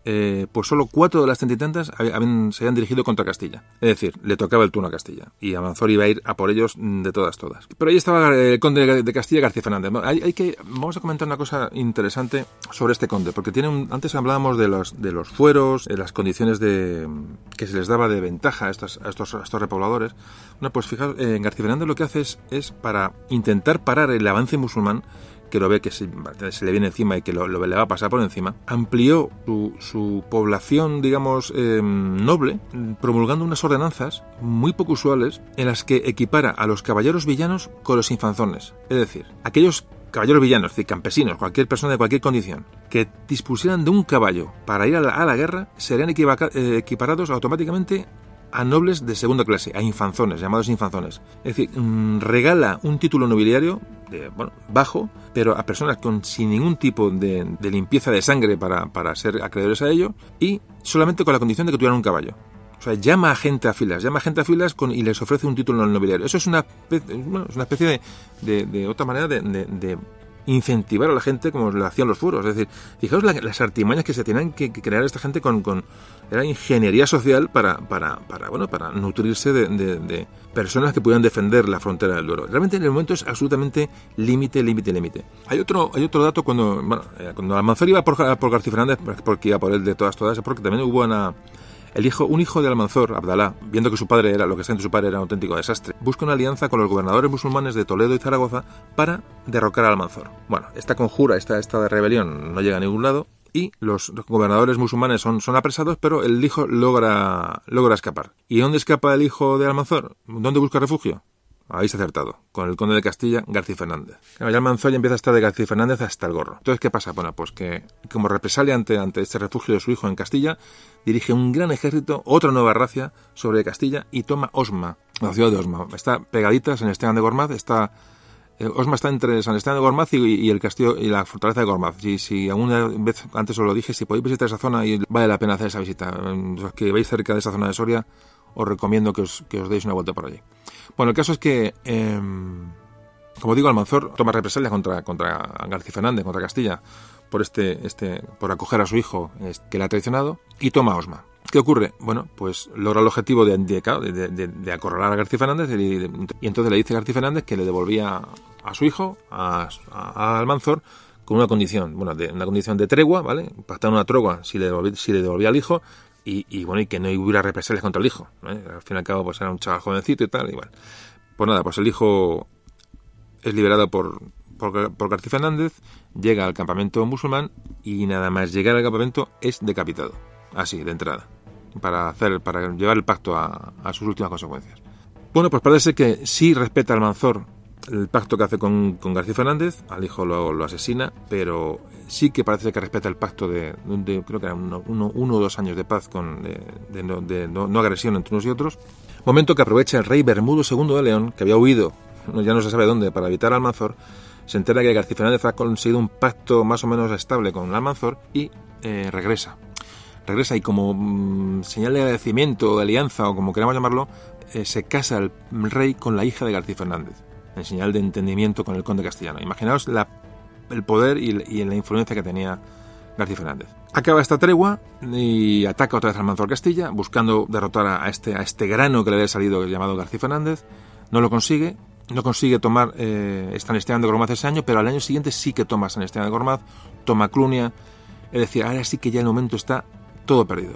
eh, pues solo cuatro de las treinta se habían dirigido contra Castilla. Es decir, le tocaba el turno a Castilla. Y Amanzor iba a ir a por ellos de todas, todas. Pero ahí estaba el conde de Castilla, García Fernández. Hay, hay, que, vamos a comentar una cosa interesante sobre este conde, porque tiene un, antes hablábamos de los, de los fueros, de las condiciones de, que se les daba de ventaja a estos, a estos, a estos repobladores. Bueno, pues fijaos, eh, García Fernández lo que hace es, es para intentar parar el avance musulmán, que lo ve que se, le viene encima y que lo, lo, le va a pasar por encima, amplió su, su población, digamos, eh, noble, promulgando unas ordenanzas muy poco usuales en las que equipara a los caballeros villanos con los infanzones. Es decir, aquellos caballeros villanos, decir, campesinos, cualquier persona de cualquier condición, que dispusieran de un caballo para ir a la, a la guerra, serían eh, equiparados automáticamente a nobles de segunda clase, a infanzones, llamados infanzones. Es decir, mmm, regala un título nobiliario de, bueno, bajo, pero a personas con sin ningún tipo de, limpieza de sangre para, para, ser acreedores a ello y solamente con la condición de que tuvieran un caballo. O sea, llama a gente a filas, llama a gente a filas con, y les ofrece un título nobiliario. Eso es una, bueno, es una especie de, de, otra manera de incentivar a la gente como lo hacían los furos. Es decir, fijaos la, las artimañas que se tenían que, crear esta gente con, con era ingeniería social para, para, para, bueno, para nutrirse de, personas que pudieran defender la frontera del Duero. Realmente en el momento es absolutamente límite, límite, límite. Hay otro, hay otro dato cuando, bueno, eh, cuando Almanzor iba por, por García Fernández, porque iba por él de todas, todas, porque también hubo una el hijo, un hijo de Almanzor, Abdalá, viendo que su padre era lo que está entre su padre era un auténtico desastre, busca una alianza con los gobernadores musulmanes de Toledo y Zaragoza para derrocar a Almanzor. Bueno, esta conjura, esta, esta rebelión no llega a ningún lado y los gobernadores musulmanes son, son apresados, pero el hijo logra, logra escapar. ¿Y dónde escapa el hijo de Almanzor? ¿Dónde busca refugio? Habéis acertado. Con el conde de Castilla, García Fernández. Claro, ya empieza a estar de García Fernández hasta el gorro. Entonces, ¿qué pasa? Bueno, pues que como represalia ante, ante este refugio de su hijo en Castilla, dirige un gran ejército, otra nueva racia, sobre Castilla y toma Osma, la ciudad de Osma. Está pegadita San Esteban de Gormaz, está... Eh, Osma está entre San Esteban de Gormaz y, el castillo y la fortaleza de Gormaz. Si, si alguna vez antes os lo dije, si podéis visitar esa zona, y vale la pena hacer esa visita. Los que veis cerca de esa zona de Soria, os recomiendo que os, que os deis una vuelta por allí. Bueno, el caso es que, eh, como digo, Almanzor toma represalias contra, contra García Fernández, contra Castilla, por este, este, por acoger a su hijo que le ha traicionado, y toma Osma. ¿Qué ocurre? Bueno, pues logra el objetivo de, de, de, acorralar a García Fernández y, y, entonces le dice a García Fernández que le devolvía a su hijo, a, a, Almanzor, con una condición, bueno, de, una condición de tregua, ¿vale? Pactar una tregua si le, devolvía, si le devolvía al hijo, y, bueno, y que no hubiera represalias contra el hijo. ¿eh? Al fin y al cabo, pues era un chaval jovencito y tal, igual. Pues nada, pues el hijo es liberado por, por, García Fernández, llega al campamento musulmán y nada más llegar al campamento es decapitado. Así, de entrada. Para hacer, para llevar el pacto a, sus últimas consecuencias. Bueno, pues parece que sí respeta al Manzor el pacto que hace con, García Fernández, al hijo lo, asesina, pero sí que parece que respeta el pacto de, creo que era uno, o dos años de paz con, de, no, agresión entre unos y otros. Momento que aprovecha el rey Bermudo II de León, que había huido, ya no se sabe dónde, para evitar al Almanzor, se entera que García Fernández ha conseguido un pacto más o menos estable con Almanzor y eh, regresa. Regresa y como mm, señal de agradecimiento, de alianza o como queramos llamarlo, eh, se casa el rey con la hija de García Fernández en señal de entendimiento con el conde castellano. Imaginaos el poder y, la influencia que tenía García Fernández. Acaba esta tregua y ataca otra vez al Manzor Castilla, buscando derrotar a este, a este grano que le había salido llamado García Fernández. No lo consigue, no consigue tomar eh, San Esteban de Gormaz ese año, pero al año siguiente sí que toma San Esteban de Gormaz, toma Clunia. Es decir, ahora sí que ya el momento está todo perdido.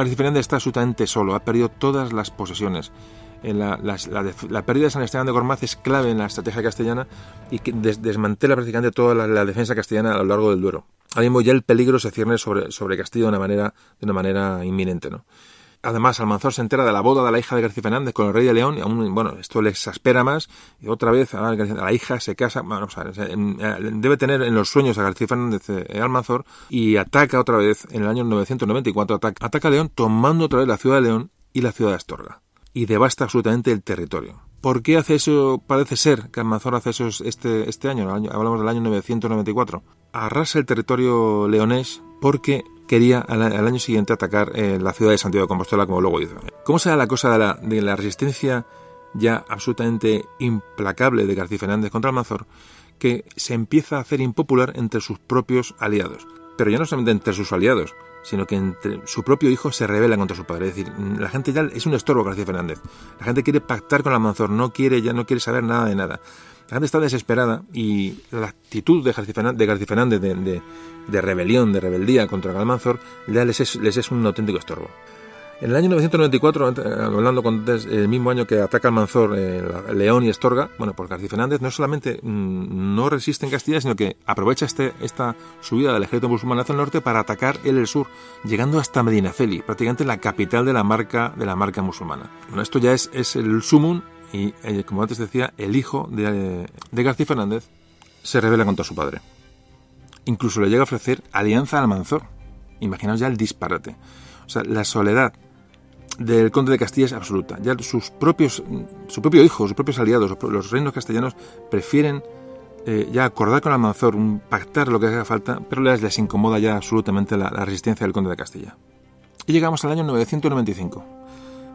García Fernández está absolutamente solo, ha perdido todas las posesiones. La, pérdida de San Esteban de Gormaz es clave en la estrategia castellana y que desmantela prácticamente toda la, defensa castellana a lo largo del Duero. Ahora mismo ya el peligro se cierne sobre, sobre Castillo de una manera, de una manera inminente. ¿no? Además, Almanzor se entera de la boda de la hija de García Fernández con el rey de León y aún, bueno, esto le exaspera más y otra vez a la hija se casa, bueno, debe tener en los sueños a García Fernández eh, Almanzor y ataca otra vez en el año 994, ataca, ataca a León tomando otra vez la ciudad de León y la ciudad de Astorga y devasta absolutamente el territorio. ¿Por qué hace eso? Parece ser que Almanzor hace eso este, este año, hablamos del año 994. Arrasa el territorio leonés porque quería al, año siguiente atacar eh, la ciudad de Santiago de Compostela, como luego hizo. ¿Cómo será la cosa de la, resistencia ya absolutamente implacable de García Fernández contra Almanzor, que se empieza a hacer impopular entre sus propios aliados? Pero ya no solamente entre sus aliados, sino que entre su propio hijo se rebela contra su padre. Es decir, la gente ya es un estorbo García Fernández. La gente quiere pactar con Almanzor, no quiere ya no quiere saber nada de nada. Gente está desesperada y la actitud de García Fernández de, rebelión, de rebeldía contra Almanzor, les es, un auténtico estorbo. En el año 994, hablando con el mismo año que ataca Almanzor, eh, León y Estorga, bueno, pues García Fernández no solamente mm, no resiste en Castilla, sino que aprovecha este, esta subida del ejército musulmán hacia el norte para atacar él el sur, llegando hasta Medinaceli, prácticamente la capital de la marca, de la marca musulmana. Esto ya es, es el sumum y, eh, como antes decía, el hijo de, García Fernández se revela contra su padre. Incluso le llega a ofrecer alianza al Manzor. Imaginaos ya el disparate. O sea, la soledad del conde de Castilla es absoluta. Ya sus propios, su propio hijo, sus propios aliados, los reinos castellanos prefieren eh, ya acordar con Almanzor, un, pactar lo que haga falta, pero les, les incomoda ya absolutamente la, la, resistencia del conde de Castilla. Y llegamos al año 995.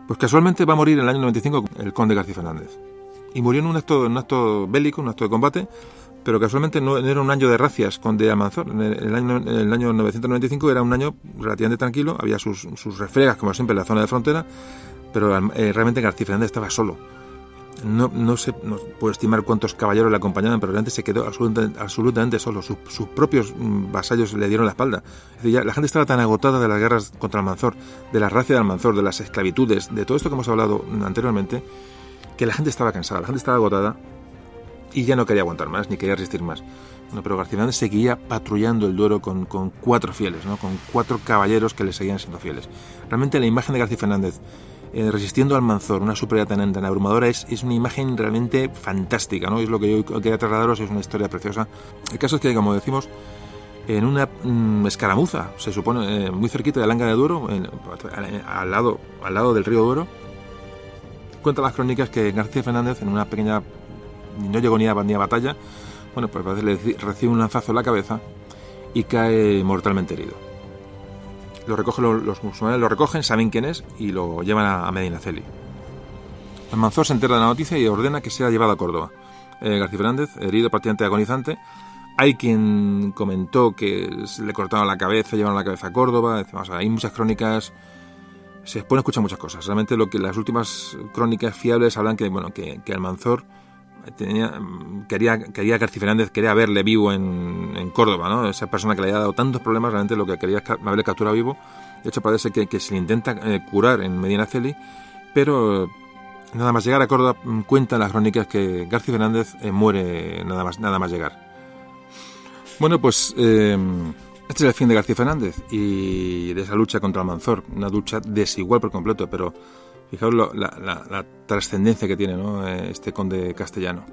Pues casualmente va a morir en el año 95 el conde García Fernández. Y murió en un acto, un acto bélico, un acto de combate, pero casualmente no, era un año de racias con de Almanzor. En el, año, el año 995 era un año relativamente tranquilo, había sus, sus refregas, como siempre, en la zona de frontera, pero eh, realmente García Fernández estaba solo. No, no se no estimar cuántos caballeros le acompañaban, pero realmente se quedó absolutamente, absolutamente solo. Sus, propios mm, vasallos le dieron la espalda. la gente estaba tan agotada de las guerras contra Almanzor, de la racia de Almanzor, de las esclavitudes, de todo esto que hemos hablado anteriormente, que la gente estaba cansada, la gente estaba agotada y ya no quería aguantar más, ni quería resistir más. Pero García seguía patrullando el Duero con, con cuatro fieles, ¿no? con cuatro caballeros que le seguían siendo fieles. Realmente la imagen de García Fernández eh, resistiendo al Manzor, una superioridad tan, abrumadora, es, es, una imagen realmente fantástica, ¿no? Es lo que yo quería trasladaros, es una historia preciosa. El caso es que, como decimos, en una mm, escaramuza, se supone, eh, muy cerquita de Langa de Duero, al, lado, al lado del río Duero, cuenta las crónicas que García Fernández, en una pequeña, no llegó ni a, ni a batalla, bueno, pues le recibe un lanzazo en la cabeza y cae mortalmente herido. Lo recogen los, musulmanes, lo recogen, saben quién es y lo llevan a, Medinaceli. Almanzor se entera de la noticia y ordena que sea llevado a Córdoba. Eh, García Fernández, herido prácticamente agonizante, Hay quien comentó que le cortaron la cabeza, llevaron la cabeza a Córdoba. hay muchas crónicas. Se pueden escuchar muchas cosas. Realmente lo que las últimas crónicas fiables hablan que bueno que, que Almanzor tenía, quería, quería García Fernández quería verle vivo en, Córdoba, ¿no? Esa persona que le había dado tantos problemas, realmente lo que quería es haberle capturado vivo. De hecho, parece que, se le intenta eh, curar en Medina Celi, pero nada más llegar a Córdoba mm, cuentan las crónicas que García Fernández eh, muere nada más, nada más llegar. Bueno, pues eh, este es el fin de García Fernández y de esa lucha contra Almanzor, una lucha desigual por completo, pero fijaos la, trascendencia que tiene ¿no? Eh, este conde castellano.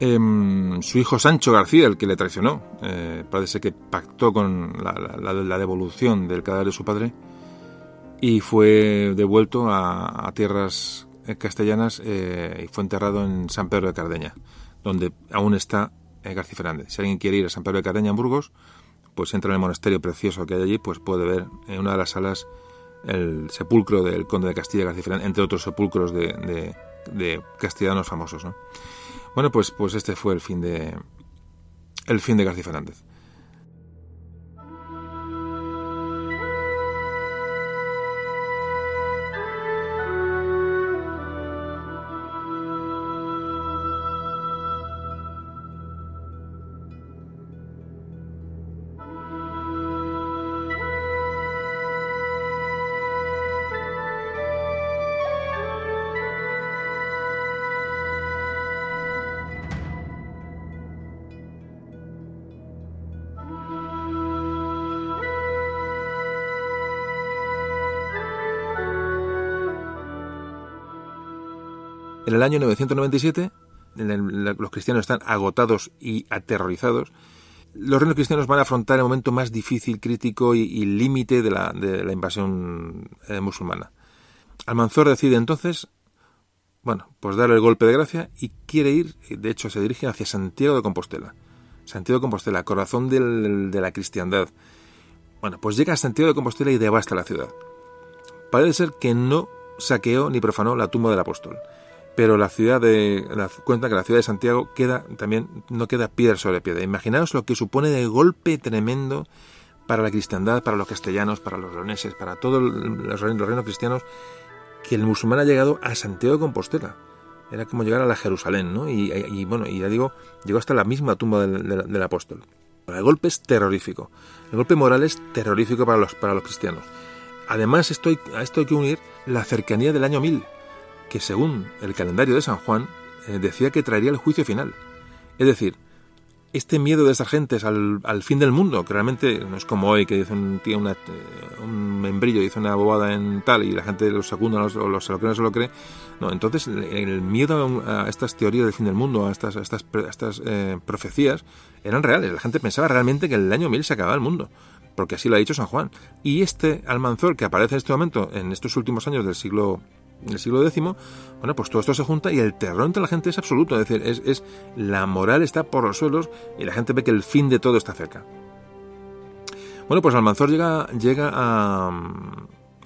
Em, su hijo Sancho García, el que le traicionó, parece que pactó con la, devolución del cadáver de su padre y fue devuelto a tierras eh, castellanas eh, y fue enterrado en San Pedro de Cardeña, donde aún está eh, García Fernández. Si alguien quiere ir a San Pedro de Cardeña en Burgos, pues entra en el monasterio precioso que hay allí, pues puede ver en una de las salas el sepulcro del conde de Castilla entre otros sepulcros de, de, castellanos famosos. Bueno, pues, pues este fue el fin de el fin de García Fernández. Año 997, los cristianos están agotados y aterrorizados. Los reinos cristianos van a afrontar el momento más difícil, crítico y, límite de la, invasión eh, musulmana. Almanzor decide entonces, bueno, pues darle el golpe de gracia y quiere ir, de hecho se dirige hacia Santiago de Compostela. Santiago de Compostela, corazón de la cristiandad. Bueno, pues llega a Santiago de Compostela y devasta la ciudad. Parece ser que no saqueó ni profanó la tumba del apóstol pero la ciudad de la, cuenta que la ciudad de Santiago queda también no queda piedra sobre piedra. Imaginaos lo que supone de golpe tremendo para la cristiandad, para los castellanos, para los leoneses, para todos los reinos, cristianos, que el musulmán ha llegado a Santiago de Compostela. Era como llegar a la Jerusalén, ¿no? Y, bueno, y ya digo, llegó hasta la misma tumba del, apóstol. El golpe es terrorífico. El golpe moral es terrorífico para los, para los cristianos. Además, esto a esto hay que unir la cercanía del año 1000 que según el calendario de San Juan eh, decía que traería el juicio final. Es decir, este miedo de estas gentes al, fin del mundo, que realmente no es como hoy que dice un tío, una, eh, un membrillo, dice una bobada en tal y la gente lo secunda o lo, se lo cree no se lo cree. No, entonces el miedo a, estas teorías del fin del mundo, a estas, estas, estas eh, profecías, eran reales. La gente pensaba realmente que en el año 1000 se acababa el mundo, porque así lo ha dicho San Juan. Y este Almanzor que aparece en este momento, en estos últimos años del siglo en el siglo X, bueno, pues todo esto se junta y el terror entre la gente es absoluto, es decir, es, la moral está por los suelos y la gente ve que el fin de todo está cerca. Bueno, pues Almanzor llega, llega a,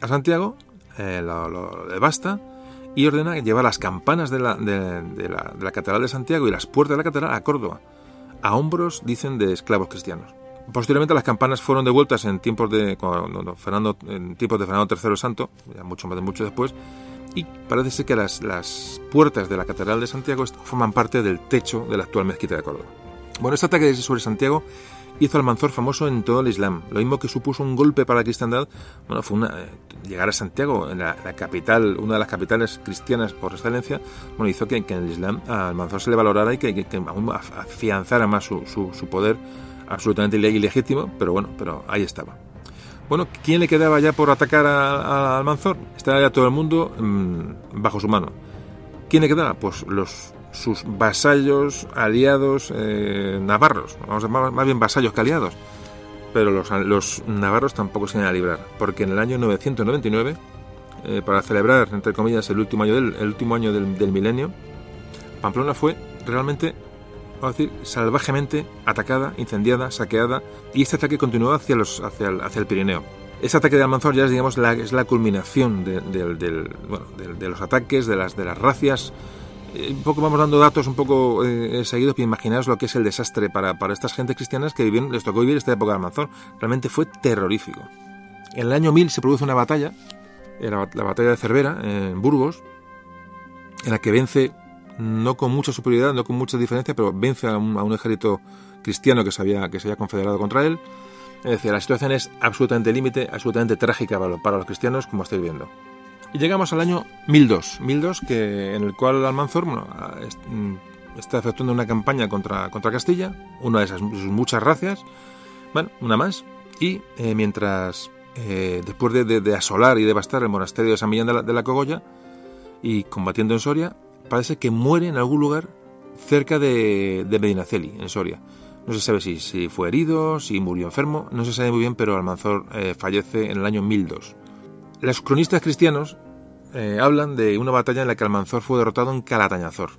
a Santiago, eh, lo, lo, y ordena llevar las campanas de la, de, la, de la Catedral de Santiago y las puertas de la Catedral a Córdoba, a hombros, dicen, de esclavos cristianos. Posteriormente las campanas fueron devueltas en tiempos de cuando Fernando, en tiempos de Fernando III Santo, ya mucho más de mucho después, y parece ser que las, las puertas de la Catedral de Santiago forman parte del techo de la actual mezquita de Córdoba. Bueno, este ataque sobre Santiago hizo al Manzor famoso en todo el Islam. Lo mismo que supuso un golpe para la cristiandad, bueno, fue una, eh, llegar a Santiago, en la, capital, una de las capitales cristianas por excelencia, bueno, hizo que, en el Islam al Manzor se le valorara y que, que, aún afianzara más su, su, su poder absolutamente ilegítimo, pero bueno, pero ahí estaba. Bueno, ¿quién le quedaba ya por atacar al Manzor? Estaba ya todo el mundo mm, bajo su mano. ¿Quién le quedaba? Pues los sus vasallos, aliados eh, navarros, vamos a más, más bien vasallos que aliados. Pero los, los, navarros tampoco se iban a librar, porque en el año 999, eh, para celebrar, entre comillas, el último año del, el último año del milenio, Pamplona fue realmente vamos decir, salvajemente atacada, incendiada, saqueada, y este ataque continuó hacia, los, hacia, el, hacia el Pirineo. Ese ataque de Almanzor ya es, digamos, la, es la culminación de, los ataques, de las, de las racias Eh, un poco vamos dando datos un poco eh, seguidos para imaginaros lo que es el desastre para, para estas gentes cristianas que les tocó vivir esta época de Almanzor. Realmente fue terrorífico. En el año 1000 se produce una batalla, la, la batalla de Cervera, en Burgos, en la que vence, no con mucha superioridad, no con mucha diferencia, pero vence a un, a un ejército cristiano que se, había, que se había confederado contra él. Es decir, la situación es absolutamente límite, absolutamente trágica para, para los cristianos, como estáis viendo. Y llegamos al año 1002, 1002 que, en el cual Almanzor bueno, está efectuando una campaña contra, contra Castilla, una de esas sus muchas racias, bueno, una más, y eh, mientras, eh, después de, de, de, asolar y devastar el monasterio de San Millán de la, de la, Cogolla, y combatiendo en Soria, parece que muere en algún lugar cerca de, de Medinaceli, en Soria. No se sabe si, si, fue herido, si murió enfermo, no se sabe muy bien, pero Almanzor eh, fallece en el año 1002. Los cronistas cristianos eh, hablan de una batalla en la que Almanzor fue derrotado en Calatañazor.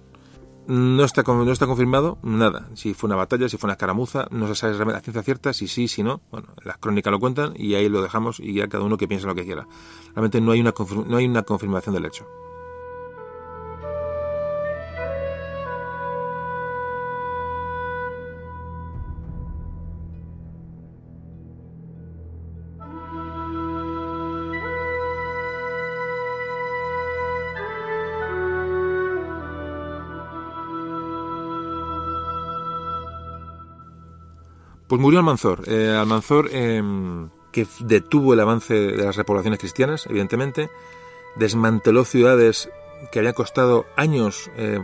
No está, no está confirmado nada. Si fue una batalla, si fue una escaramuza, no se sabe la ciencia cierta, si sí, si no. Bueno, las crónicas lo cuentan y ahí lo dejamos y ya cada uno que piense lo que quiera. Realmente no hay una, no hay una confirmación del hecho. Pues murió Almanzor. Eh, Almanzor, eh, que detuvo el avance de las repoblaciones cristianas, evidentemente, desmanteló ciudades que habían costado años eh,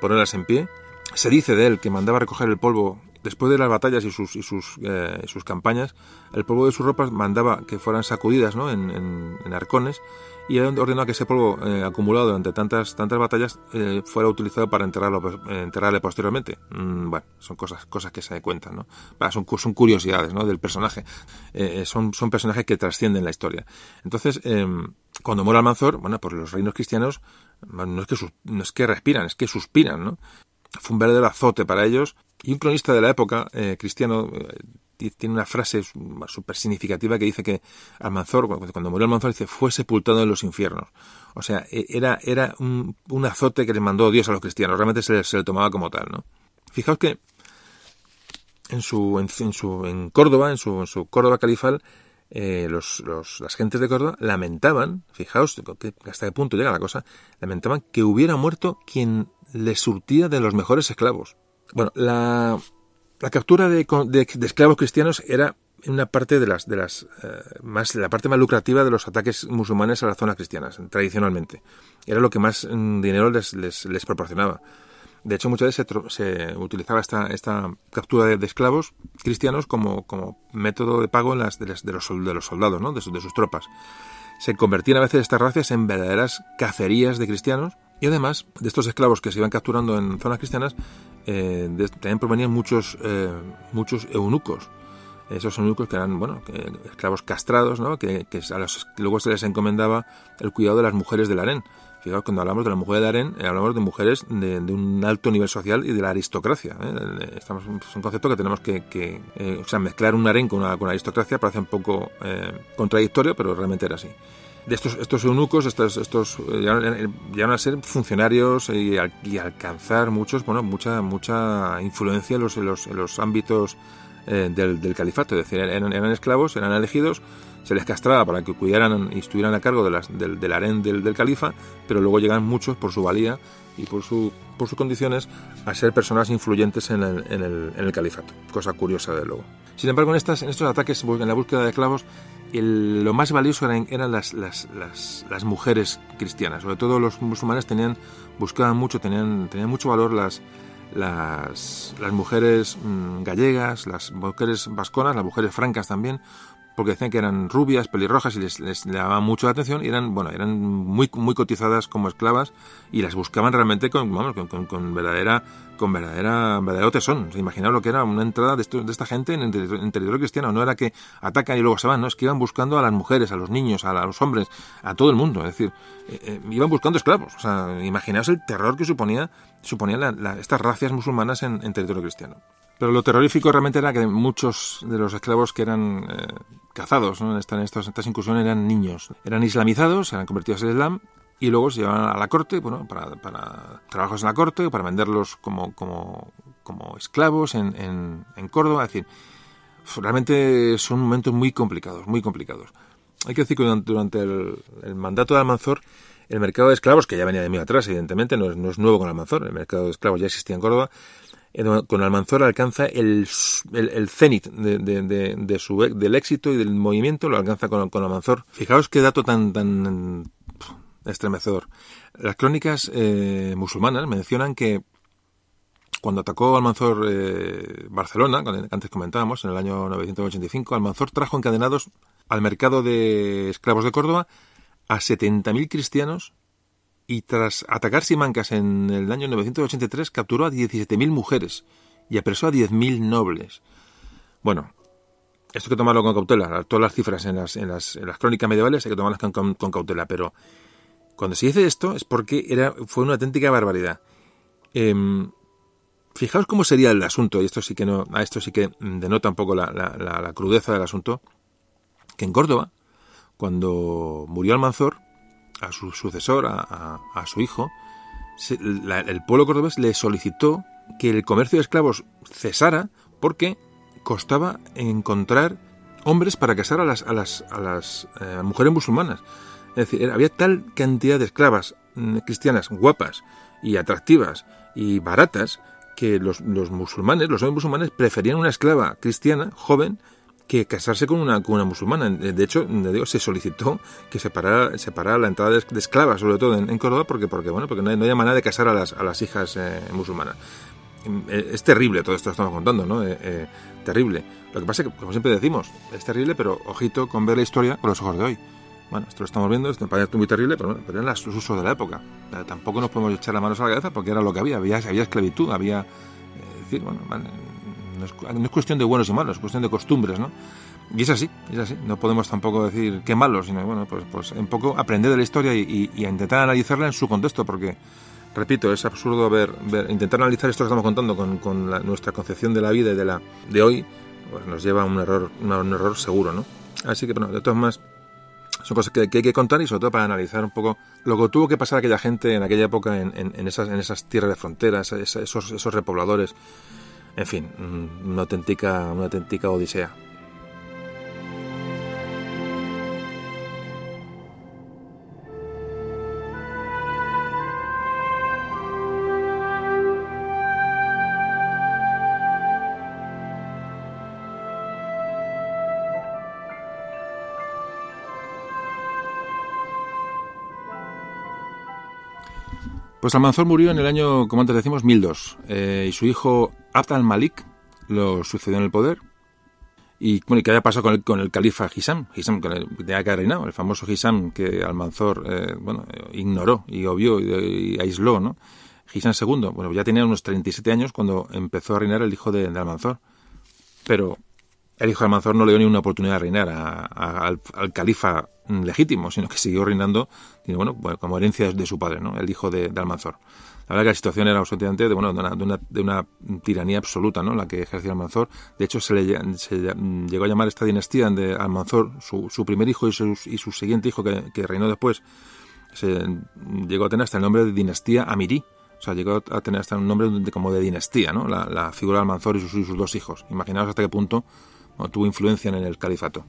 ponerlas en pie. Se dice de él que mandaba recoger el polvo después de las batallas y sus, y sus, eh, sus campañas, el polvo de sus ropas mandaba que fueran sacudidas ¿no? en arcones y ordenó que ese polvo eh, acumulado durante tantas, tantas batallas eh, fuera utilizado para enterrarlo, enterrarle posteriormente. Mm, bueno, son cosas, cosas que se cuentan, ¿no? Son, son curiosidades ¿no? del personaje. Eh, son, son personajes que trascienden la historia. Entonces, em, cuando muere Almanzor, bueno, pues los reinos cristianos no es que, no es que respiran, es que suspiran, ¿no? Fue un verdadero azote para ellos. Y un cronista de la época, eh, cristiano, eh, tiene una frase súper significativa que dice que Almanzor, cuando murió Almanzor, dice, fue sepultado en los infiernos. O sea, e, era, era un, azote que les mandó Dios a los cristianos. Realmente se, le tomaba como tal, ¿no? Fijaos que en su, en, su, en Córdoba, en su, en su Córdoba califal, eh, los, los, las gentes de Córdoba lamentaban, fijaos hasta qué punto llega la cosa, lamentaban que hubiera muerto quien les surtía de los mejores esclavos. Bueno, la, la captura de, de, esclavos cristianos era una parte de las, de las eh, más, la parte más lucrativa de los ataques musulmanes a las zonas cristianas, tradicionalmente. Era lo que más mm, dinero les, les, les proporcionaba. De hecho, muchas veces se, utilizaba esta, esta captura de, esclavos cristianos como, método de pago en las, de, las, de, los, de los soldados, ¿no? de, de sus tropas. Se convertían a veces estas racias en verdaderas cacerías de cristianos y además de estos esclavos que se iban capturando en zonas cristianas, eh, también provenían muchos, eh, muchos eunucos. Esos eunucos que eran, bueno, esclavos castrados, ¿no? Que, que, a los que luego se les encomendaba el cuidado de las mujeres del harén. Fijaos, cuando hablamos de las mujeres del harén, eh, hablamos de mujeres de, de, un alto nivel social y de la aristocracia. ¿eh? Estamos, es un concepto que tenemos que, eh, o sea, mezclar un harén con una, con una aristocracia parece un poco contradictorio, pero realmente era así de estos, estos eunucos, estos, estos llegaron a ser funcionarios y, alcanzar muchos, bueno, mucha, mucha influencia en los, en los, en los ámbitos eh, del, del, califato. Es decir, eran, eran, esclavos, eran elegidos, se les castraba para que cuidaran y estuvieran a cargo de las, del, del harén del, del, califa, pero luego llegan muchos por su valía y por, su, por sus condiciones a ser personas influyentes en el, en el, en el califato. Cosa curiosa, de luego. Sin embargo, en, estas, en estos ataques, en la búsqueda de esclavos, el, lo más valioso eran, las, mujeres cristianas. Sobre todo los musulmanes tenían, buscaban mucho, tenían, tenían mucho valor las, las, las mujeres mmm, gallegas, las mujeres vasconas, las mujeres francas también, porque decían que eran rubias, pelirrojas y les, les llamaban mucho la atención y eran, bueno, eran muy, muy cotizadas como esclavas y las buscaban realmente con, vamos, con, con verdadera con verdadera, verdadero tesón. ¿Se imaginaban lo que era una entrada de, esta gente en, en, territorio cristiano? No era que atacan y luego se van, no, es que iban buscando a las mujeres, a los niños, a, los hombres, a todo el mundo. Es decir, eh, eh, iban buscando esclavos. O sea, imaginaos el terror que suponía, suponían la, estas racias musulmanas en, en, territorio cristiano. Pero lo terrorífico realmente era que muchos de los esclavos que eran eh, cazados ¿no? en, esta, en estas, estas incursiones eran niños. Eran islamizados, eran convertidos al Islam y luego se llevaban a la corte, bueno, para, trabajos en la corte para venderlos como, como, como esclavos en, en, Córdoba. Es decir, realmente son momentos muy complicados, muy complicados. Hay que decir que durante, el, mandato de Almanzor, el mercado de esclavos, que ya venía de muy atrás, evidentemente, no es, nuevo con Almanzor, el mercado de esclavos ya existía en Córdoba, eh, con Almanzor alcanza el, el, cenit de, de, de, su, del éxito y del movimiento, lo alcanza con, con Almanzor. Fijaos qué dato tan, tan estremecedor. Las crónicas eh, musulmanas mencionan que cuando atacó Almanzor eh, Barcelona, que antes comentábamos, en el año 985, Almanzor trajo encadenados al mercado de esclavos de Córdoba a 70.000 cristianos y tras atacar Simancas en el año 983 capturó a 17.000 mujeres y apresó a 10.000 nobles. Bueno, esto hay que tomarlo con cautela. Todas las cifras en las, en las, crónicas medievales hay que tomarlas con, cautela, pero cuando se dice esto es porque era, fue una auténtica barbaridad. Em, fijaos cómo sería el asunto, y esto sí que no, a esto sí que denota un poco la, la crudeza del asunto que en Córdoba, cuando murió Almanzor, a su sucesor, a, su hijo, el pueblo cordobés le solicitó que el comercio de esclavos cesara porque costaba encontrar hombres para casar a las, a las, a las eh, mujeres musulmanas. Es decir, había tal cantidad de esclavas mm, cristianas guapas y atractivas y baratas que los, los musulmanes, los hombres musulmanes, preferían una esclava cristiana joven que casarse con una, con una musulmana. De hecho, se solicitó que se parara, la entrada de, esclavas, sobre todo en, Córdoba, porque, porque, bueno, porque no hay, no hay, manera de casar a las, a las hijas eh, musulmanas. Eh, es terrible todo esto que estamos contando, ¿no? Eh, terrible. Lo que pasa es que, como siempre decimos, es terrible, pero ojito con ver la historia con los ojos de hoy. Bueno, esto lo estamos viendo, esto parece muy terrible, pero, bueno, pero eran los usos de la época. tampoco nos podemos echar las manos a la cabeza porque era lo que había. Había, había esclavitud, había... decir, bueno, no es, cuestión de buenos y malos, es cuestión de costumbres, ¿no? Y es así, es así. No podemos tampoco decir qué malo, sino, bueno, pues, pues un poco aprender de la historia y, intentar analizarla en su contexto, porque, repito, es absurdo ver, intentar analizar esto que estamos contando con, nuestra concepción de la vida y de, la, de hoy, pues nos lleva a un error, un error seguro, ¿no? Así que, bueno, de todas maneras, son cosas que, hay que contar y sobre todo para analizar un poco lo que tuvo que pasar aquella gente en aquella época en, en, esas, en esas tierras de fronteras, esos, esos repobladores en fin, una auténtica, una auténtica odisea. Pues Almanzor murió en el año, como antes decimos, 1002, eh, y su hijo Abd al-Malik lo sucedió en el poder. Y bueno, ¿qué había pasado con el, con el califa Hisam? Hisam que tenía que reinado, el famoso Hisam que Almanzor eh, bueno, ignoró y obvió y, aisló, ¿no? Hisam II, bueno, ya tenía unos 37 años cuando empezó a reinar el hijo de, de Almanzor. Pero el hijo de Almanzor no le dio ni una oportunidad de reinar al, califa legítimo, sino que siguió reinando bueno, como herencia de su padre, ¿no? el hijo de, Almanzor. La verdad que la situación era absolutamente de, bueno, de, una, tiranía absoluta, ¿no? la que ejercía Almanzor. De hecho, se, le, llegó a llamar esta dinastía de Almanzor, su, primer hijo y su, siguiente hijo que, reinó después, se llegó a tener hasta el nombre de dinastía Amirí. O sea, llegó a tener hasta un nombre como de dinastía, ¿no? La, figura de Almanzor y sus, y sus dos hijos. Imaginaos hasta qué punto tuvo influencia en el califato.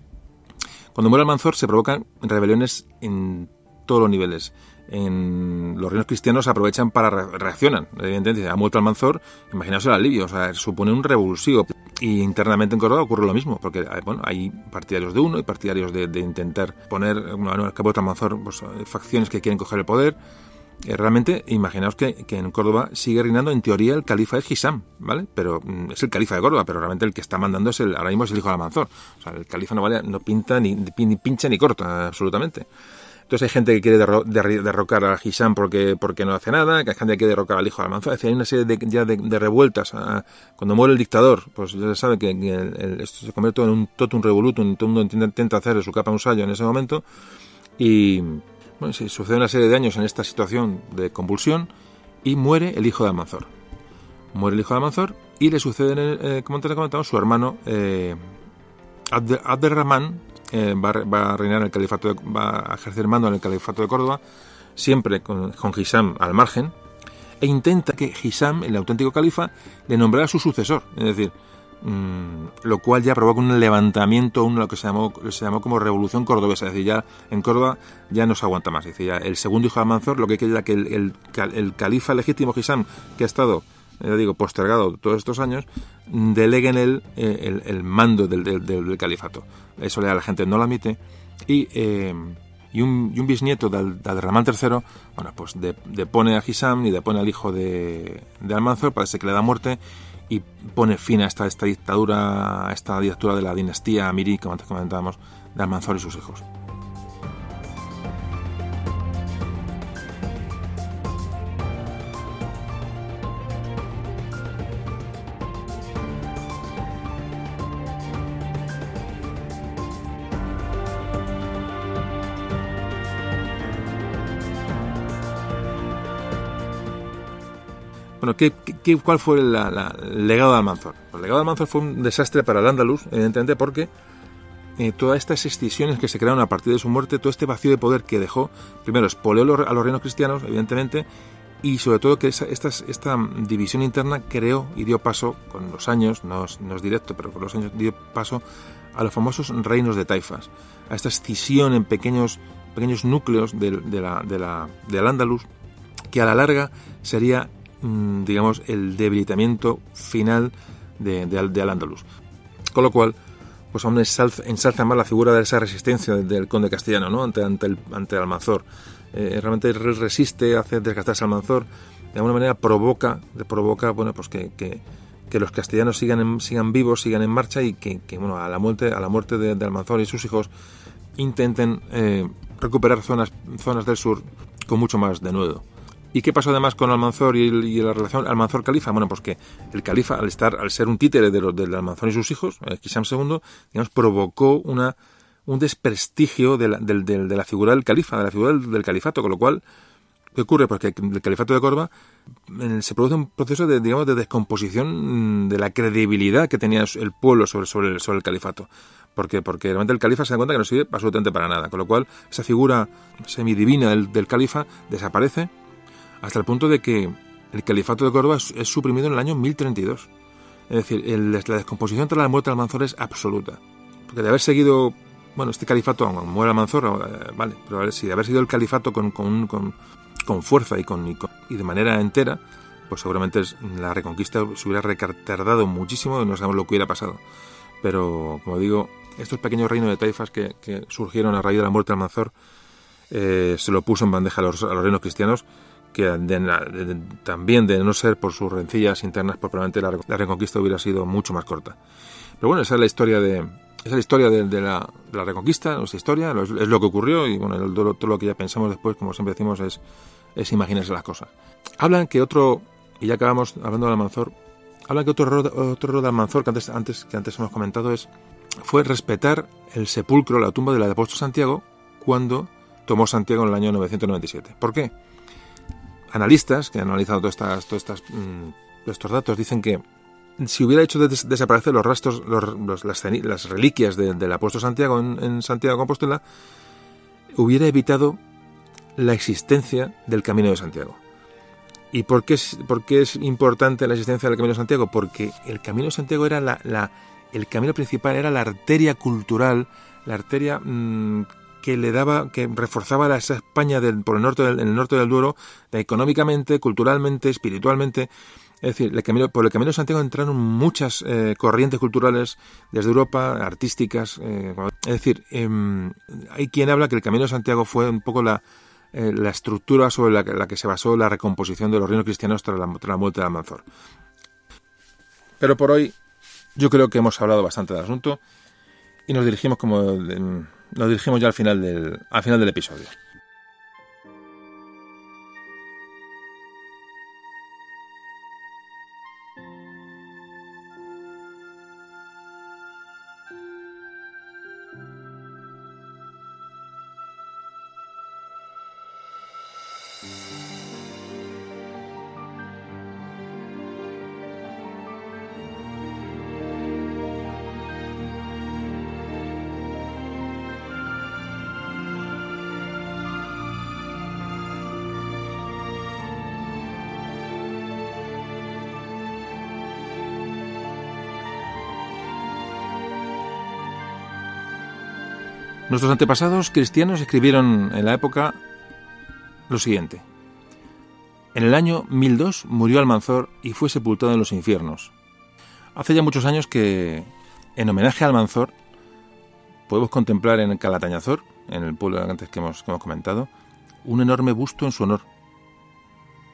Cuando muere Almanzor se provocan rebeliones en todos los niveles. En los reinos cristianos aprovechan para reaccionar. Evidentemente, ha muerto Almanzor, imaginaos el alivio, o sea, supone un revulsivo. Y internamente en Córdoba ocurre lo mismo, porque bueno, hay partidarios de uno y partidarios de, intentar poner, bueno, al cabo Almanzor, pues, facciones que quieren coger el poder eh, realmente, imaginaos que, en Córdoba sigue reinando, en teoría, el califa es Hisam, ¿vale? Pero mm, es el califa de Córdoba, pero realmente el que está mandando es el, ahora mismo es el hijo de Almanzor. O sea, el califa no vale, no pinta ni, ni pincha ni corta, absolutamente. Entonces hay gente que quiere derrocar a Hisam porque, porque no hace nada, que hay gente que quiere derrocar al hijo de Almanzor. Es decir, hay una serie de, ya de, revueltas. Ah, cuando muere el dictador, pues ya se sabe que, esto se convierte en un totum revolutum, todo el mundo intenta hacer de su capa un sallo en ese momento. Y, bueno, sucede una serie de años en esta situación de convulsión y muere el hijo de Almanzor. Muere el hijo de Almanzor y le sucede, eh, como antes comentado, su hermano eh, Abderrahman eh, va, a reinar el califato, va a ejercer mando en el califato de Córdoba. siempre con, con al margen, e intenta que Hisam, el auténtico califa, le nombrara su sucesor. Es decir, mmm, lo cual ya provoca un levantamiento, un, lo que se llamó, se llamó como revolución cordobesa. Es decir, ya en Córdoba ya no se aguanta más. Es decir, ya el segundo hijo de Almanzor, lo que quiere que el, el, califa legítimo Hisam, que ha estado ya digo, postergado todos estos años, deleguen el, el, el mando del, del, del, califato. Eso le da a la gente, no la admite. Y, eh, y, un, y un bisnieto del Ramán III, bueno, pues de, depone a Hisam y depone al hijo de, de Almanzor, parece que le da muerte y pone fin a esta, esta dictadura, a esta dictadura de la dinastía Amiri, como antes comentábamos, de Almanzor y sus hijos. ¿Qué, cuál fue el legado de Almanzor? El legado de Almanzor fue un desastre para el Andaluz, evidentemente, porque eh, todas estas excisiones que se crearon a partir de su muerte, todo este vacío de poder que dejó, primero, expolió a los reinos cristianos, evidentemente, y sobre todo que esta, división interna creó y dio paso, con los años, no es, directo, pero con los años dio paso a los famosos reinos de taifas, a esta escisión en pequeños, núcleos de, de la, de del Andaluz, que a la larga sería digamos, el debilitamiento final de, de, Al-Ándalus. Con lo cual, pues aún ensalza, ensalza, más la figura de esa resistencia del, conde castellano ¿no? ante, ante, el, ante Almanzor. Eh, realmente resiste, hace desgastarse al Almanzor, de alguna manera provoca, provoca bueno, pues que, que, los castellanos sigan, sigan vivos, sigan en marcha y que, que, bueno, a la muerte, a la muerte de, de Almanzor y sus hijos intenten eh, recuperar zonas, zonas del sur con mucho más denuedo. ¿Y qué pasó además con Almanzor y, y la relación Almanzor-Califa? Bueno, pues que el califa, al estar, al ser un títere de los, del Almanzor y sus hijos, Kisam II, digamos, provocó una, un desprestigio de la, de, de, de la figura del califa, de la figura del, califato, con lo cual, ¿qué ocurre? Porque el califato de Córdoba se produce un proceso de, digamos, de descomposición de la credibilidad que tenía el pueblo sobre, sobre, el, califato. ¿Por? Porque realmente el califa se da cuenta que no sirve absolutamente para nada. Con lo cual, esa figura semidivina del, del califa desaparece hasta el punto de que el califato de Córdoba es, es suprimido en el año 1032. Es decir, el, la descomposición tras la muerte de Almanzor es absoluta. Porque de haber seguido, bueno, este califato, muere Almanzor, eh, vale, pero si de haber seguido el califato con, con, con, con fuerza y, con, y, y, de manera entera, pues seguramente la reconquista se hubiera retardado muchísimo y no sabemos lo que hubiera pasado. Pero, como digo, estos pequeños reinos de taifas que, que surgieron a raíz de la muerte de Almanzor, eh, se lo puso en bandeja a los, a los reinos cristianos que de, de, también de no ser por sus rencillas internas, pues probablemente la, la, reconquista hubiera sido mucho más corta. Pero bueno, esa es la historia de, esa es la historia de, de, la, la, reconquista, nuestra historia, es, es, lo que ocurrió y bueno, todo, todo, lo que ya pensamos después, como siempre decimos, es, es imaginarse las cosas. Hablan que otro, y ya acabamos hablando de Almanzor, hablan que otro error, otro error de Almanzor que antes, antes, que antes hemos comentado es, fue respetar el sepulcro, la tumba de la apóstol Santiago cuando tomó Santiago en el año 997. ¿Por qué? Analistas que han analizado todas estas, mmm, estos datos dicen que si hubiera hecho des desaparecer los rastros, las, reliquias de, del apóstol Santiago en, Santiago de Compostela, hubiera evitado la existencia del Camino de Santiago. ¿Y por qué, es, por qué es importante la existencia del Camino de Santiago? Porque el Camino de Santiago era la, el camino principal, era la arteria cultural, la arteria mmm, que le daba, que reforzaba a esa España por el norte del, en el norte del Duero, económicamente, culturalmente, espiritualmente. Es decir, por el Camino de Santiago entraron muchas eh, corrientes culturales desde Europa, artísticas. Eh, es decir, eh, hay quien habla que el Camino de Santiago fue un poco la, eh, estructura sobre la, la, que se basó la recomposición de los reinos cristianos tras la, tras la muerte de Almanzor. Pero por hoy yo creo que hemos hablado bastante del asunto y nos dirigimos como nos dirigimos ya al final del, al final del episodio. Nuestros antepasados cristianos escribieron en la época lo siguiente. En el año 1002 murió Almanzor y fue sepultado en los infiernos. Hace ya muchos años que, en homenaje a Almanzor, podemos contemplar en Calatañazor, en el pueblo antes que hemos, que comentado, un enorme busto en su honor,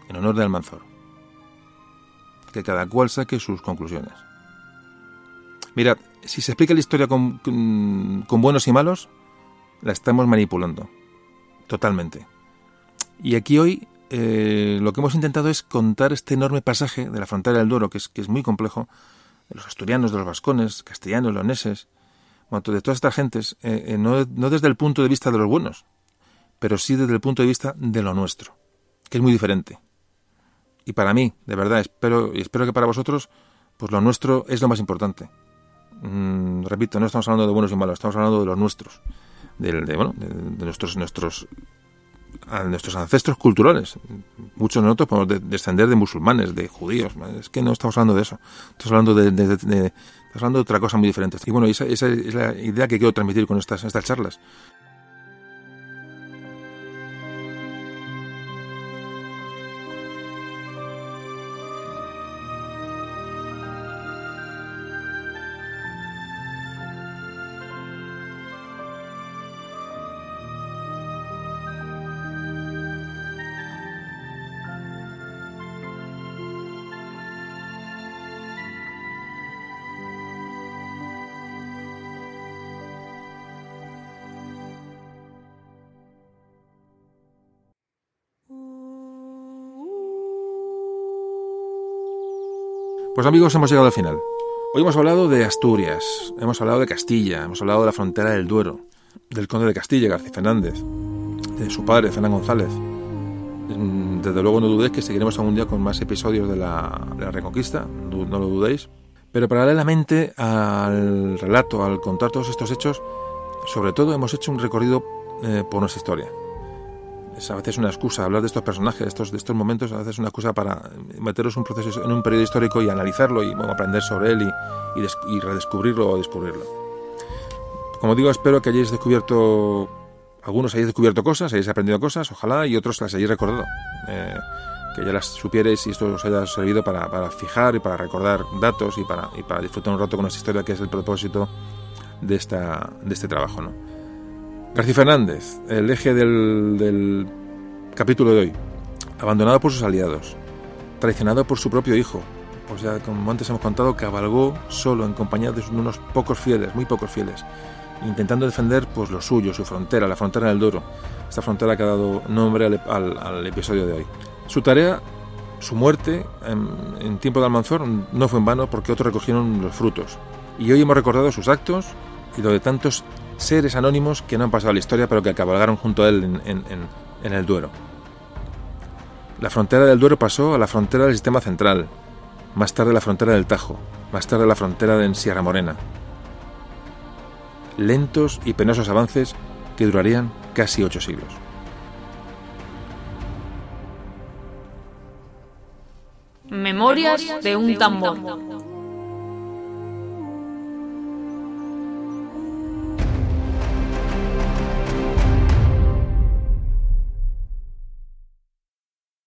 en honor de Almanzor. Que cada cual saque sus conclusiones. Mirad, si se explica la historia con, con, buenos y malos, la estamos manipulando. Totalmente. Y aquí hoy eh, lo que hemos intentado es contar este enorme pasaje de la frontera del Duero, que es, que es muy complejo, de los asturianos, de los vascones, castellanos, leoneses, de todas estas gentes, eh, eh, no, no desde el punto de vista de los buenos, pero sí desde el punto de vista de lo nuestro, que es muy diferente. Y para mí, de verdad, espero y espero que para vosotros, pues lo nuestro es lo más importante. Mm, repito, no estamos hablando de buenos y malos, estamos hablando de los nuestros, de, bueno, de, nuestros nuestros nuestros ancestros culturales. Muchos de nosotros podemos descender de musulmanes, de judíos. Es que no estamos hablando de eso. Estamos hablando de, estamos hablando de otra cosa muy diferente. Y bueno, esa, esa, es la idea que quiero transmitir con estas, estas charlas. Pues amigos, hemos llegado al final. Hoy hemos hablado de Asturias, hemos hablado de Castilla, hemos hablado de la frontera del Duero, del conde de Castilla, García Fernández, de su padre, Fernán González. Mm, desde luego no dudéis que seguiremos algún día con más episodios de la, Reconquista, no lo dudéis. Pero paralelamente al relato, al contar todos estos hechos, sobre todo hemos hecho un recorrido eh, por nuestra historia es a veces una excusa hablar de estos personajes, de estos, de estos momentos, a veces una excusa para meteros un proceso en un periodo histórico y analizarlo y aprender sobre él y, y, redescubrirlo o descubrirlo. Como digo, espero que hayáis descubierto, algunos hayáis descubierto cosas, hayáis aprendido cosas, ojalá, y otros las hayáis recordado. Eh, que ya las supierais y esto os haya servido para, para, fijar y para recordar datos y para, y para disfrutar un rato con esta historia que es el propósito de, esta, de este trabajo. ¿no? García Fernández, el eje del, capítulo de hoy, abandonado por sus aliados, traicionado por su propio hijo, pues ya como antes hemos contado, cabalgó solo en compañía de unos pocos fieles, muy pocos fieles, intentando defender pues lo suyo, su frontera, la frontera del Duro, esta frontera que ha dado nombre al, episodio de hoy. Su tarea, su muerte en, en, tiempo de Almanzor no fue en vano porque otros recogieron los frutos. Y hoy hemos recordado sus actos y lo de tantos seres anónimos que no han pasado a la historia pero que cabalgaron junto a él en, el Duero. La frontera del Duero pasó a la frontera del sistema central, más tarde la frontera del Tajo, más tarde la frontera de Sierra Morena. Lentos y penosos avances que durarían casi ocho siglos. Memorias de un tambor.